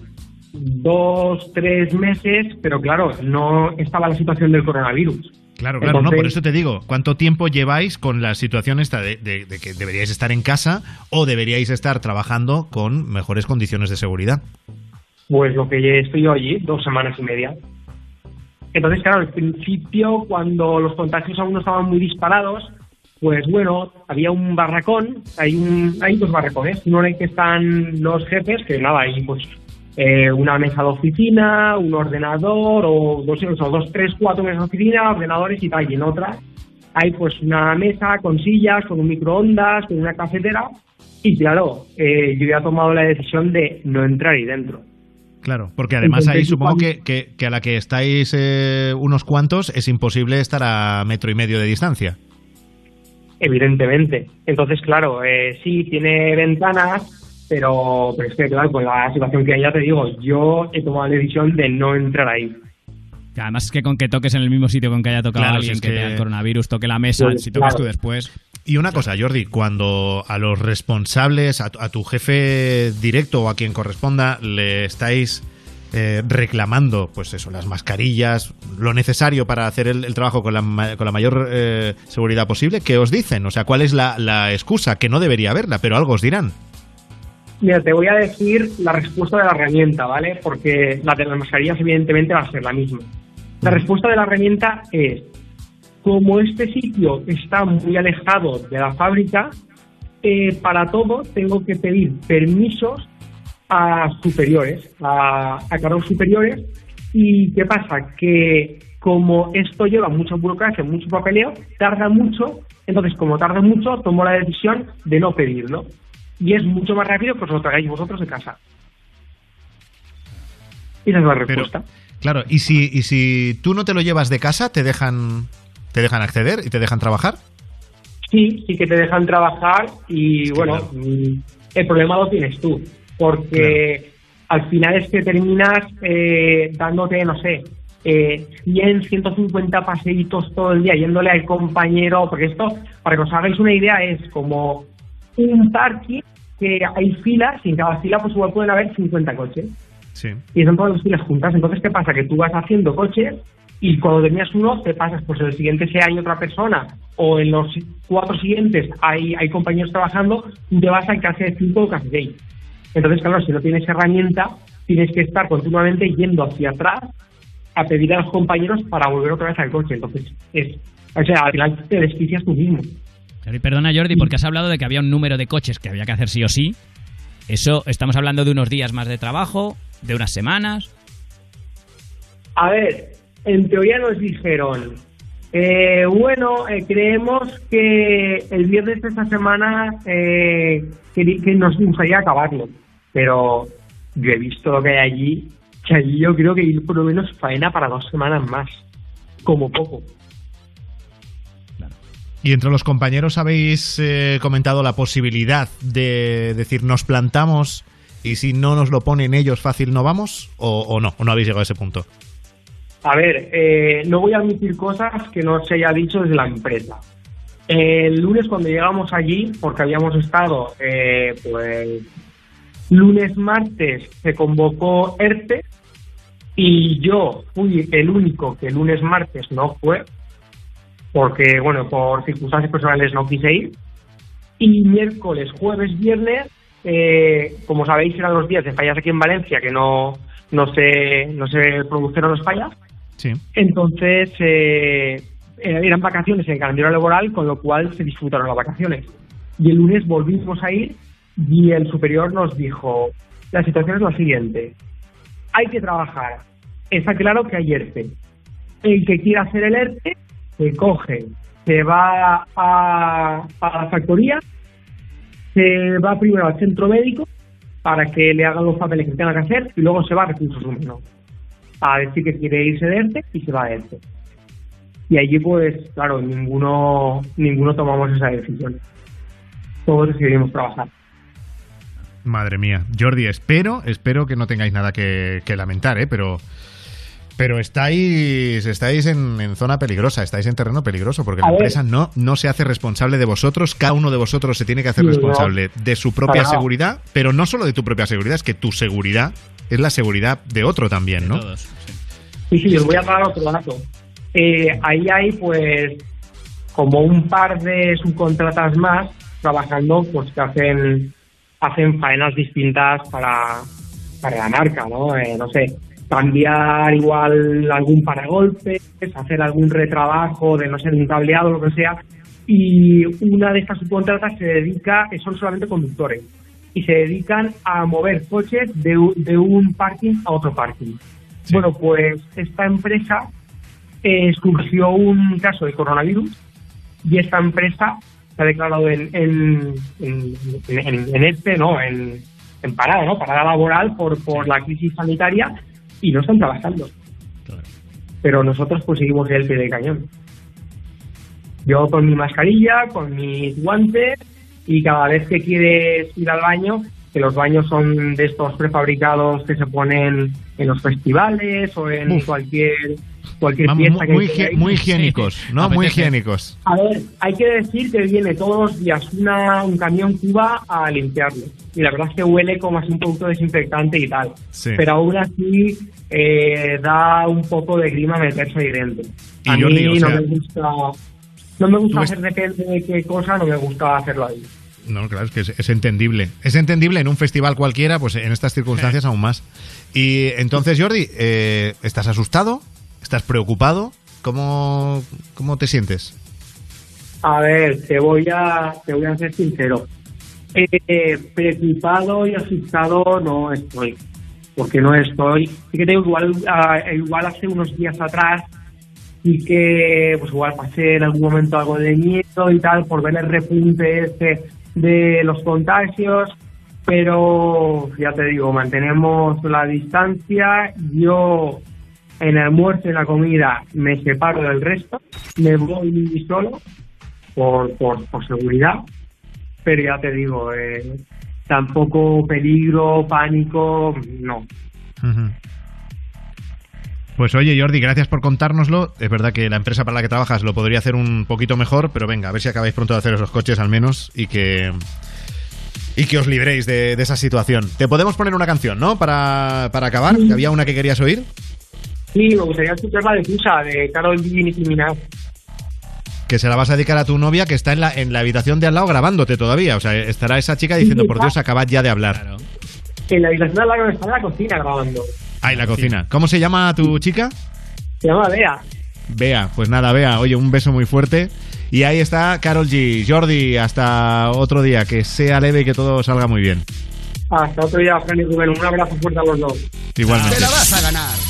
dos, tres meses, pero claro, no estaba la situación del coronavirus. Claro, claro, no, por eso te digo, ¿cuánto tiempo lleváis con la situación esta de, de- de que deberíais estar en casa o deberíais estar trabajando con mejores condiciones de seguridad? Pues lo que estoy yo allí, dos semanas y media. Entonces, claro, al principio, cuando los contagios aún no estaban muy disparados, pues bueno, había un barracón, hay, un, hay dos barracones, uno en el que están los jefes, que nada, hay pues eh, una mesa de oficina, un ordenador, o dos, o dos, tres, cuatro mesas de oficina, ordenadores y tal, y en otra hay pues una mesa con sillas, con un microondas, con una cafetera, y claro, eh, yo he tomado la decisión de no entrar ahí dentro. Claro, porque además ahí supongo que- que a la que estáis eh, unos cuantos es imposible estar a metro y medio de distancia. Evidentemente. Entonces, claro, eh, sí tiene ventanas, pero, pero es que, claro, con la situación que hay, ya te digo, yo he tomado la decisión de no entrar ahí. Que además es que con que toques en el mismo sitio con que haya tocado Claro, alguien si es que, que- tenga el coronavirus, toque la mesa, Pues, si tocas claro. tú después. Y una cosa, Jordi, cuando a los responsables, a tu, a tu jefe directo o a quien corresponda, le estáis eh, reclamando, pues eso, las mascarillas, lo necesario para hacer el, el trabajo con la, con la mayor eh, seguridad posible, ¿qué os dicen? O sea, ¿cuál es la, la excusa? Que no debería haberla, pero algo os dirán. Mira, te voy a decir la respuesta de la herramienta, ¿vale? Porque la de las mascarillas evidentemente va a ser la misma. La respuesta de la herramienta es, como este sitio está muy alejado de la fábrica, eh, para todo tengo que pedir permisos a superiores, a, a cargos superiores. ¿Y qué pasa? Que como esto lleva mucha burocracia, mucho papeleo, tarda mucho, entonces como tarda mucho, tomo la decisión de no pedirlo. Y es mucho más rápido que os lo tragáis vosotros de casa. Esa es la respuesta. Claro, y si, y si tú no te lo llevas de casa, ¿te dejan, ¿te dejan acceder y te dejan trabajar? Sí, sí que te dejan trabajar y bueno, mm, el problema lo tienes tú, porque al final es que terminas eh, dándote, no sé, eh, 100, 150 paseitos todo el día yéndole al compañero, porque esto, para que os hagáis una idea, es como un parking que hay filas y en cada fila pues igual pueden haber 50 coches. Sí. Y son todas las filas juntas. Entonces, ¿qué pasa? Que tú vas haciendo coches y cuando tenías uno, te pasas, pues en el siguiente si hay otra persona o en los cuatro siguientes hay, hay compañeros trabajando, y te vas al casi de cinco o casi seis. Entonces, claro, si no tienes herramienta, tienes que estar continuamente yendo hacia atrás a pedir a los compañeros para volver otra vez al coche. Entonces, es, o sea, al final te desquicias tú mismo. Claro, y perdona Jordi, porque has hablado de que había un número de coches que había que hacer sí o sí. Eso, estamos hablando de unos días más de trabajo, de unas semanas. A ver, en teoría nos dijeron, eh, bueno, eh, creemos que el viernes de esta semana eh, que, que nos gustaría acabarlo, pero yo he visto lo que hay allí, que allí yo creo que hay por lo menos faena para dos semanas más, como poco. Y entre los compañeros habéis eh, comentado la posibilidad de decir nos plantamos y si no nos lo ponen ellos fácil no vamos o, no, o no habéis llegado a ese punto. A ver, eh, no voy a admitir cosas que no se haya dicho desde la empresa. El lunes cuando llegamos allí, porque habíamos estado, eh, pues, lunes, martes se convocó ERTE y yo fui el único que lunes, martes no fue, porque, bueno, por circunstancias personales no quise ir. Y miércoles, jueves, viernes, eh, como sabéis, eran los días de fallas aquí en Valencia, que no, no, se, no se produjeron las fallas. Sí. Entonces, eh, eran vacaciones en el calendario laboral, con lo cual se disfrutaron las vacaciones. Y el lunes volvimos a ir y el superior nos dijo, la situación es la siguiente, hay que trabajar. Está claro que hay ERTE. El que quiera hacer el ERTE, se coge, se va a, a la factoría, se va primero al centro médico para que le hagan los papeles que tenga que hacer y luego se va a recursos humanos a decir que quiere irse de ERTE y se va de ERTE. Y allí, pues, claro, ninguno, ninguno tomamos esa decisión. Todos decidimos trabajar. Madre mía. Jordi, espero, espero que no tengáis nada que, que lamentar, ¿eh? Pero, pero estáis, estáis en, en zona peligrosa, estáis en terreno peligroso, porque A la ver. empresa no, no se hace responsable de vosotros, cada uno de vosotros se tiene que hacer Sí, no. responsable de su propia seguridad, pero no solo de tu propia seguridad, es que tu seguridad es la seguridad de otro también, ¿no? Sí, sí, os voy a dar otro dato. Eh, ahí hay, pues, como un par de subcontratas más trabajando, pues, que hacen, hacen faenas distintas para, para la marca, ¿no? Eh, no sé, cambiar igual algún paragolpes, hacer algún retrabajo de, no de un cableado, lo que sea. Y una de estas subcontratas se dedica, son solamente conductores, y se dedican a mover coches de, de un parking a otro parking. Bueno, pues esta empresa eh, surgió un caso de coronavirus y esta empresa se ha declarado en, en, en, en- en este, ¿no? En, en parada, ¿no? Parada laboral por, por la crisis sanitaria y no están trabajando. Pero nosotros pues seguimos el pie de cañón. Yo con mi mascarilla, con mis guantes y cada vez que quieres ir al baño, que los baños son de estos prefabricados que se ponen en los festivales o en Uf. cualquier cualquier Vamos, fiesta que muy, hay muy higiénicos, ¿no? Muy higiénicos. A ver, hay que decir que viene todos los días una, un camión Cuba a limpiarlo. Y la verdad es que huele como así un producto desinfectante y tal. Sí. Pero aún así eh, da un poco de grima meterse ahí dentro. Y a mí no sea, me gusta, no me gusta hacer depende de qué cosa, no me gusta hacerlo ahí. No, claro, es que es, es entendible. Es entendible en un festival cualquiera, pues en estas circunstancias aún más. Y entonces, Jordi, eh, ¿estás asustado? ¿Estás preocupado? ¿Cómo, cómo te sientes? A ver, te voy a, te voy a ser sincero. Eh, preocupado y asustado no estoy, porque no estoy. Tengo igual, ah, igual hace unos días atrás y que pues igual pasé en algún momento algo de miedo y tal por ver el repunte este de los contagios, pero ya te digo, mantenemos la distancia. Yo en el almuerzo y la comida me separo del resto, me voy solo por, por, por seguridad, pero ya te digo, eh, tampoco peligro, pánico, no. Pues oye, Jordi, gracias por contárnoslo. Es verdad que la empresa para la que trabajas lo podría hacer un poquito mejor, pero venga, a ver si acabáis pronto de hacer esos coches al menos y que y que os libréis de, de esa situación. Te podemos poner una canción, ¿no? Para, para acabar. que ¿Había una que querías oír? Sí, me gustaría escuchar la de Fusa, de Carol G y Nicki Minaj. Que se la vas a dedicar a tu novia que está en la, en la habitación de al lado grabándote todavía. O sea, estará esa chica diciendo, por Dios, acabad ya de hablar. En la habitación de al lado está en la cocina grabando. Ah, en la cocina. ¿Cómo se llama tu chica? Se llama Bea. Bea, pues nada, Bea, oye, un beso muy fuerte. Y ahí está Carol G. Jordi, hasta otro día, que sea leve y que todo salga muy bien. Hasta otro día, Fran y Rubén. Un abrazo fuerte a los dos. Igualmente. Te la vas a ganar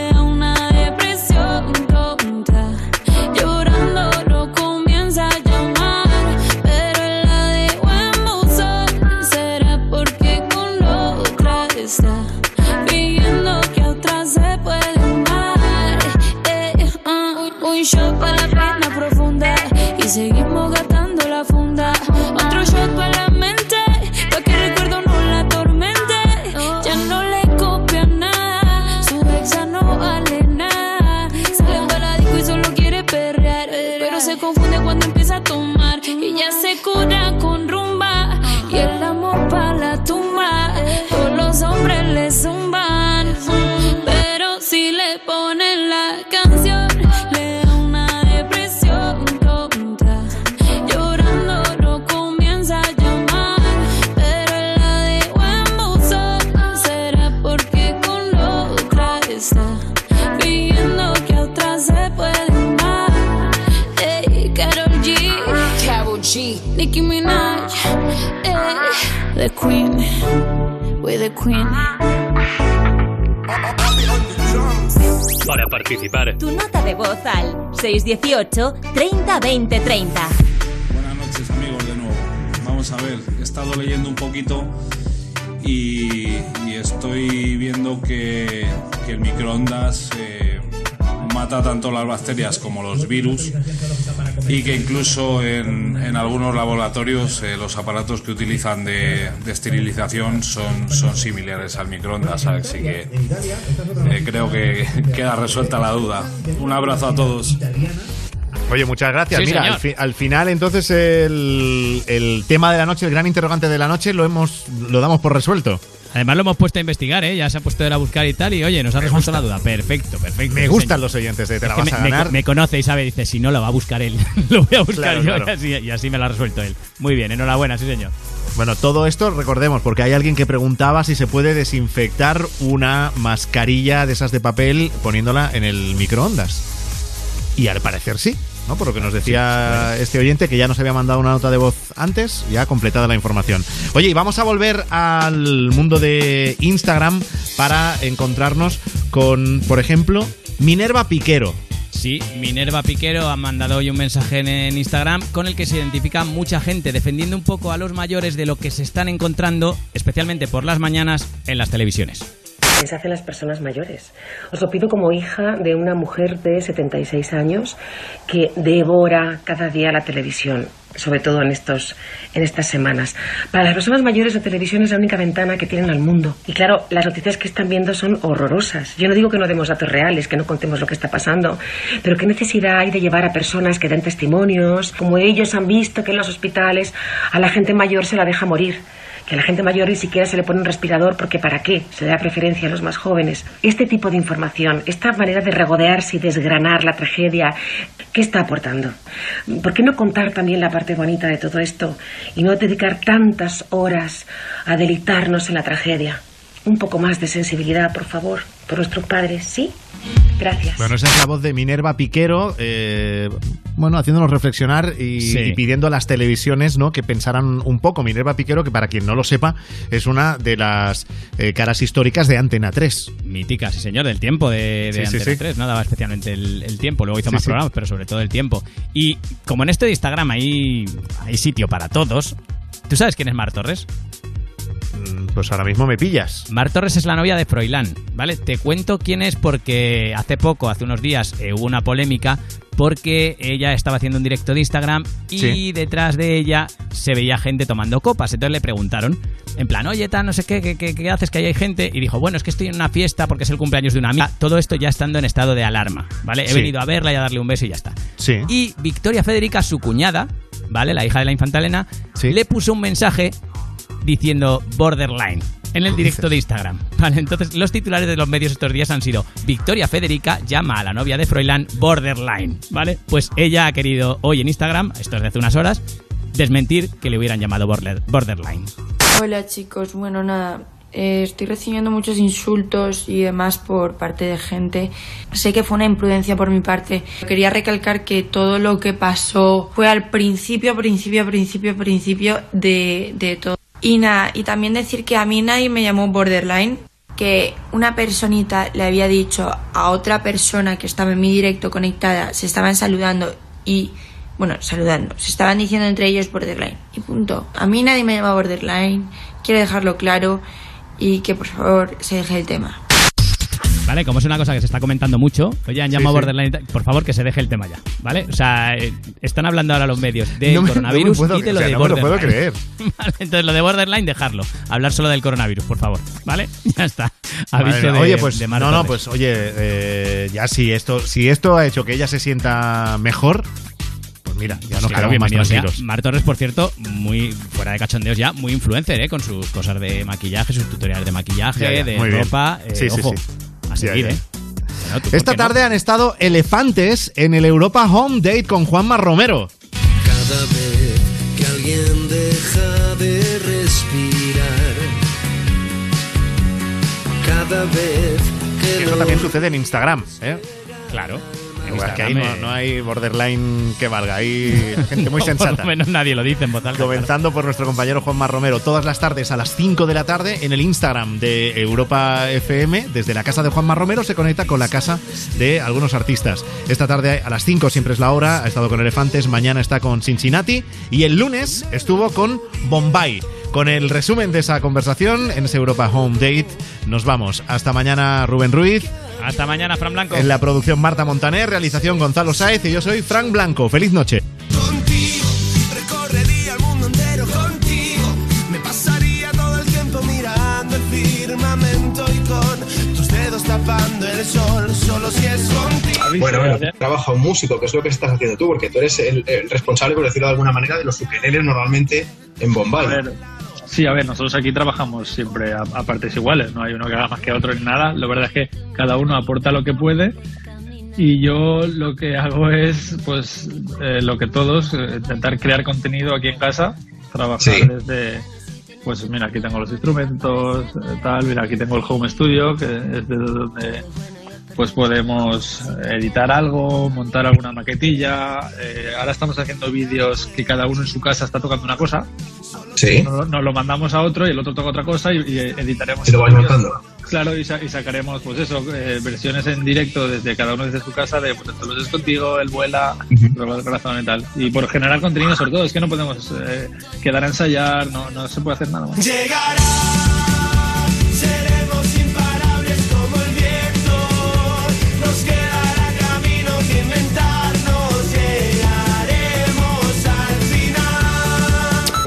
618 30 20 30. Buenas noches amigos de nuevo. Vamos a ver, he estado leyendo un poquito y, estoy viendo que, que el microondas eh, mata tanto las bacterias como los virus y que incluso en, en algunos laboratorios eh, los aparatos que utilizan de, de esterilización son, son similares al microondas, así que eh, creo que queda resuelta la duda. Un abrazo a todos. Oye, muchas gracias. Sí, Mira, al, fi- al final entonces el, el tema de la noche, el gran interrogante de la noche, lo hemos lo damos por resuelto. Además lo hemos puesto a investigar, ¿eh? Ya se ha puesto a buscar y tal. Y oye, nos ha resuelto la duda. Perfecto, perfecto. Me gustan señor. los oyentes de Te la Es que vas a me, me- ganar. me conoce y sabe, dice, si no lo va a buscar él. lo voy a buscar Claro, yo claro. Y, así, y así me lo ha resuelto él. Muy bien, enhorabuena, sí señor. Bueno, todo esto recordemos, porque hay alguien que preguntaba si se puede desinfectar una mascarilla de esas de papel poniéndola en el microondas. Y al parecer sí, ¿no? Por lo que nos decía este oyente que ya nos había mandado una nota de voz antes, ya completada la información. Oye, y vamos a volver al mundo de Instagram para encontrarnos con, por ejemplo, Minerva Piquero. Sí, Minerva Piquero ha mandado hoy un mensaje en, en Instagram con el que se identifica mucha gente defendiendo un poco a los mayores de lo que se están encontrando, especialmente por las mañanas, en las televisiones. Se hacen las personas mayores. Os lo pido como hija de una mujer de 76 años que devora cada día la televisión, sobre todo en, estos, en estas semanas. Para las personas mayores la televisión es la única ventana que tienen al mundo. Y claro, las noticias que están viendo son horrorosas. Yo no digo que no demos datos reales, que no contemos lo que está pasando, pero qué necesidad hay de llevar a personas que den testimonios, como ellos han visto que en los hospitales a la gente mayor se la deja morir que la gente mayor ni siquiera se le pone un respirador porque para qué se le da preferencia a los más jóvenes. Este tipo de información, esta manera de regodearse y desgranar la tragedia, ¿qué está aportando? ¿Por qué no contar también la parte bonita de todo esto y no dedicar tantas horas a deleitarnos en la tragedia? Un poco más de sensibilidad, por favor, por nuestros padres, ¿sí? Gracias. Bueno, esa es la voz de Minerva Piquero, eh, bueno, haciéndonos reflexionar y, Sí. y pidiendo a las televisiones ¿no? que pensaran un poco. Minerva Piquero, que para quien no lo sepa, es una de las eh, caras históricas de Antena 3. Mítica, sí señor, del tiempo de, de Sí, sí, Antena sí. 3, no daba especialmente el, el tiempo, luego hizo Sí, más sí. programas, pero sobre todo el tiempo. Y como en esto de Instagram hay, hay sitio para todos, ¿tú sabes quién es Mar Torres? Pues ahora mismo me pillas. Mar Torres es la novia de Froilán, ¿vale? Te cuento quién es porque hace poco, hace unos días, eh, hubo una polémica porque ella estaba haciendo un directo de Instagram y Sí. detrás de ella se veía gente tomando copas. Entonces le preguntaron, en plan, oye, tal, no sé qué, ¿qué, qué, qué haces que ahí hay gente? Y dijo, bueno, es que estoy en una fiesta porque es el cumpleaños de una amiga. Todo esto ya estando en estado de alarma, ¿vale? He Sí. venido a verla y a darle un beso y ya está. Sí. Y Victoria Federica, su cuñada, ¿vale? La hija de la infanta Elena, le puso un mensaje diciendo borderline en el directo de Instagram. Vale, entonces los titulares de los medios estos días han sido Victoria Federica llama a la novia de Froilán borderline, ¿vale? Pues ella ha querido hoy en Instagram, esto es de hace unas horas, desmentir que le hubieran llamado border- borderline. Hola chicos, bueno nada, eh, estoy recibiendo muchos insultos y demás por parte de gente. Sé que fue una imprudencia por mi parte. Quería recalcar que todo lo que pasó fue al principio, principio, principio, principio de, de todo. Y nada, y también decir que a mí nadie me llamó borderline, que una personita le había dicho a otra persona que estaba en mi directo conectada, se estaban saludando y bueno, saludando. Se estaban diciendo entre ellos borderline. Y punto. A mí nadie me llama borderline. Quiero dejarlo claro y que por favor se deje el tema. ¿Vale? Como es una cosa que se está comentando mucho, oye, han Sí, llamado sí. borderline, y tal, por favor que se deje el tema ya, ¿vale? O sea, eh, están hablando ahora los medios No me- coronavirus no me puedo- y de lo o sea, de no me lo borderline. puedo creer. Vale, entonces lo de borderline dejarlo, hablar solo del coronavirus, por favor, ¿vale? Ya está. Aviso Vale, de, oye, pues de Mar no, no, pues oye, eh, ya si esto, si esto ha hecho que ella se sienta mejor, pues mira, ya nos Claro, quedamos más sea. Mar Torres, por cierto, muy fuera de cachondeos ya, muy influencer, ¿eh? Con sus cosas de maquillaje, sus tutoriales de maquillaje, Ya, ya, de ropa. eh, Sí, sí, ojo, sí. A seguir, Ya, ya. ¿eh? Bueno, ¿tú por Esta no? tarde han estado elefantes en el Europa Home Date con Juanma Romero. Cada vez que alguien deja de respirar, cada vez que Eso también sucede en Instagram, ¿eh? Claro. Igual que ahí no, no hay borderline que valga, hay gente muy No, sensata. Por lo menos nadie lo dice en voz alta. Comenzando por nuestro compañero Juanma Romero, todas las tardes a las 5 de la tarde en el Instagram de Europa FM, desde la casa de Juanma Romero se conecta con la casa de algunos artistas. Esta tarde a las 5 siempre es la hora, ha estado con Elefantes, mañana está con Cincinnati y el lunes estuvo con Bombay. Con el resumen de esa conversación en ese Europa Home Date, nos vamos. Hasta mañana, Rubén Ruiz. Hasta mañana, Fran Blanco. En la producción Marta Montaner, realización Gonzalo Sáez y yo soy Fran Blanco. Feliz noche. Bueno, bueno, trabaja un músico, que es lo que estás haciendo tú, porque tú eres el, el responsable, por decirlo de alguna manera, de los ukeleles normalmente en Bombay. Bueno sí, a ver, nosotros aquí trabajamos siempre a, a partes iguales, no hay uno que haga más que otro ni nada. La verdad es que cada uno aporta lo que puede y yo lo que hago es, pues, eh, lo que todos, eh, intentar crear contenido aquí en casa, trabajar Sí. desde, pues mira, aquí tengo los instrumentos, eh, tal, mira, aquí tengo el home studio, que es de donde pues podemos editar algo, montar alguna maquetilla. eh, ahora estamos haciendo vídeos que cada uno en su casa está tocando una cosa. Sí. Nos, nos lo mandamos a otro y el otro toca otra cosa y, y editaremos. Y lo vais vídeos. montando. Claro, y, sa- y sacaremos, pues eso, eh, versiones en directo desde cada uno desde su casa de, pues, esto lo haces contigo, él vuela, el corazón y tal. Y por generar contenido, sobre todo, es que no podemos eh, quedar a ensayar, no, no se puede hacer nada más. Llegará,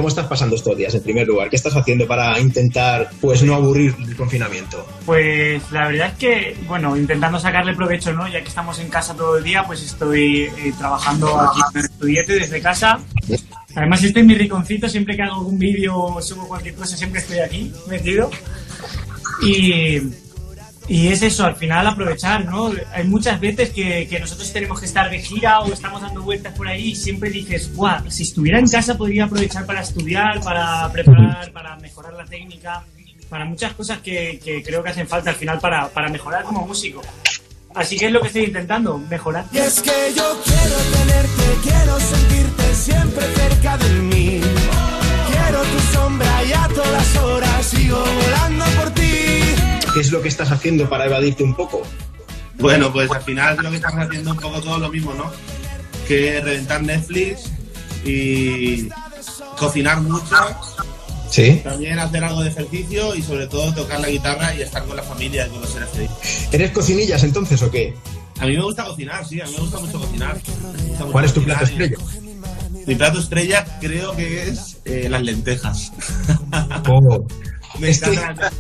¿Cómo estás pasando estos días, en primer lugar? ¿Qué estás haciendo para intentar, pues, no aburrir el confinamiento? Pues la verdad es que, bueno, intentando sacarle provecho, ¿no? Ya que estamos en casa todo el día, pues estoy eh, trabajando aquí en el estudiante desde casa. Además, este es mi rinconcito, siempre que hago algún vídeo o subo cualquier cosa, siempre estoy aquí metido. Y, y es eso, al final aprovechar, ¿no? Hay muchas veces que, que nosotros tenemos que estar de gira o estamos dando vueltas por ahí y siempre dices, guau, si estuviera en casa podría aprovechar para estudiar, para preparar, para mejorar la técnica, para muchas cosas que, que creo que hacen falta al final para, para mejorar como músico. Así que es lo que estoy intentando, mejorar. Y es que yo quiero tenerte, quiero sentirte siempre cerca de mí. Quiero tu sombra y a todas horas sigo volando por ti. ¿Qué es lo que estás haciendo para evadirte un poco? Bueno, pues al final lo que estamos haciendo un poco todo lo mismo, ¿no? Que reventar Netflix y cocinar mucho, Sí. también hacer algo de ejercicio y sobre todo tocar la guitarra y estar con la familia y con los seres queridos. ¿Eres cocinillas entonces o qué? A mí me gusta cocinar, sí, a mí me gusta mucho cocinar. Mucho ¿Cuál es tu plato y- estrella? Mi plato estrella creo que es eh, las lentejas. Oh. Me Estoy- encanta.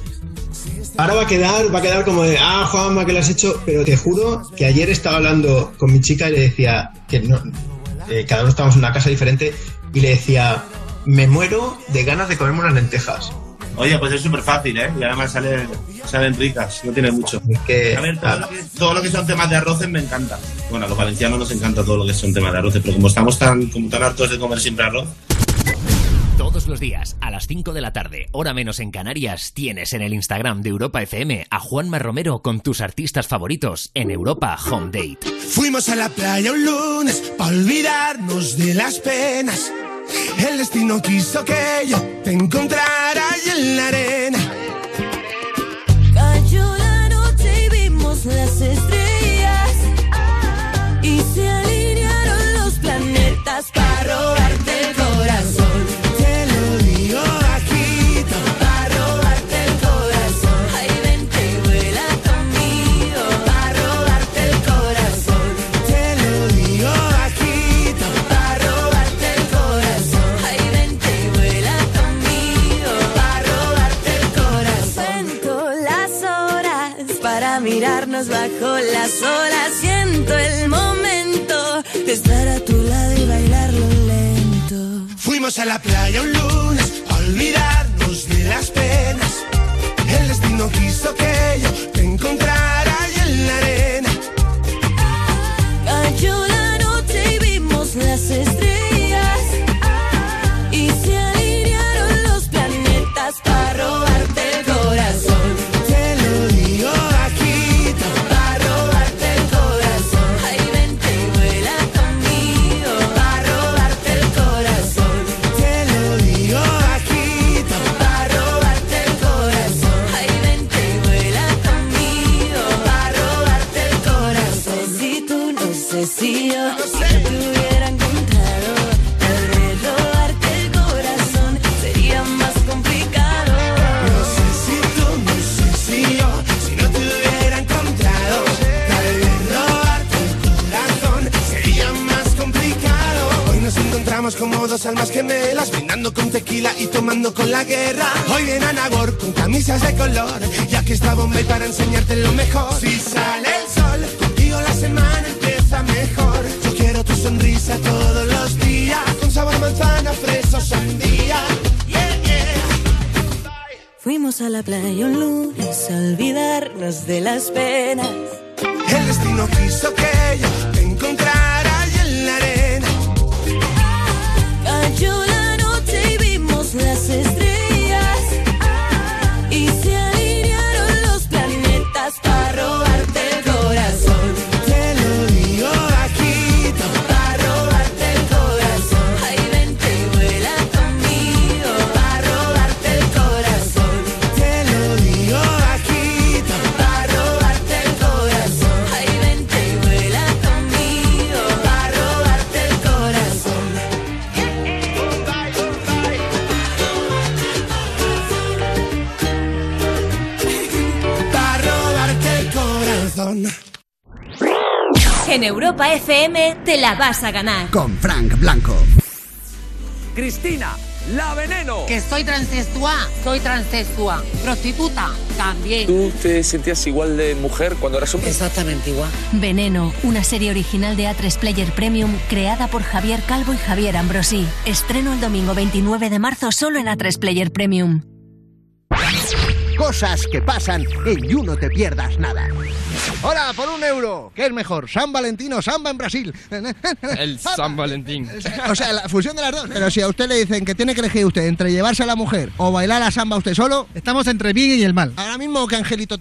Ahora va a quedar, va a quedar como de, ah, Juanma, que lo has hecho, pero te juro que ayer estaba hablando con mi chica y le decía que no, eh, cada uno estábamos en una casa diferente y le decía, me muero de ganas de comerme unas lentejas. Oye, pues es súper fácil, ¿eh? Y además salen, salen ricas, no tiene mucho. que- a ver, todo, lo que, todo lo que son temas de arroces me encanta. Bueno, a los valencianos nos encanta todo lo que son temas de arroces, pero como estamos tan, como tan hartos de comer siempre arroz, Todos los días, a las 5 de la tarde, hora menos en Canarias, tienes en el Instagram de Europa FM a Juanma Romero con tus artistas favoritos en Europa Home Date. Fuimos a la playa un lunes para olvidarnos de las penas. El destino quiso que yo te encontrara en la arena. Olas. Siento el momento de estar a tu lado y bailarlo lento. Fuimos a la playa un lunes a olvidarnos de las penas. El destino quiso que yo te encontrara ahí en la arena. Cayó dos almas gemelas, brindando con tequila y tomando con la guerra. Hoy en Anagor con camisas de color, ya que está Bombay para enseñarte lo mejor. Si sale el sol, contigo la semana empieza mejor. Yo quiero tu sonrisa todos los días, con sabor manzana, fresa sandía. Yeah, yeah. Fuimos a la playa un lunes a olvidarnos de las penas. El destino quiso que yo Cayó la noche y vimos las estrellas. En Europa FM te la vas a ganar. Con Frank Blanco. Cristina, la veneno. Que soy transexual, soy transexual. Prostituta, también. ¿Tú te sentías igual de mujer cuando eras hombre? Exactamente igual. Veneno, una serie original de A3 Player Premium creada por Javier Calvo y Javier Ambrosí. Estreno el domingo 29 de marzo solo en A3 Player Premium. Cosas que pasan en You No Te Pierdas Nada. Hola, por un euro. ¿Qué es mejor, San Valentín o Samba en Brasil? El San Valentín. O sea, la fusión de las dos. Pero si a usted le dicen que tiene que elegir usted entre llevarse a la mujer o bailar a samba usted solo, estamos entre bien y el mal. Ahora mismo, ¿qué angelito